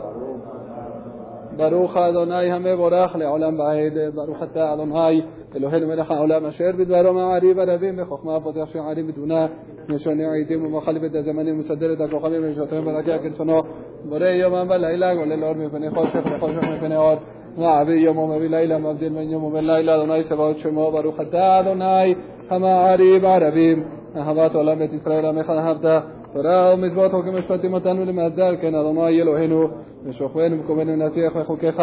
ברוך אדוני המבורך לעולם ועד ברוך אתה אדוני אלוהינו מלך העולם אשר בדברו מעריב הרבים בחוכמה פותח שערים בתבונה משנה עיתים ומחליף את הזמנים ומסדר את הכוכבים ונשותיהם ורקיע כרצונו בורא יומם ולילה גולל אור מפני חושך וחושך מפני אור מעביר יום ומביא לילה מבדיל בין יום ובין לילה אדוני צבאות שמו ברוך אתה אדוני המעריב ערבים אהבת עולם בית ישראל עמך אהבת תורה ומצוות חוקים משפטים אותנו למהדר כן אדוני אלוהינו ושוכבנו ומקומנו ונצליח לחוקיך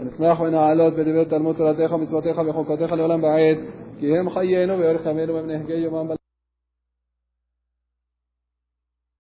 ונשמח ונעלות בדברי תלמוד תורתך ומצוותיך וחוקותיך לעולם ועד כי הם חיינו ואורך ימינו ומנהגי יומם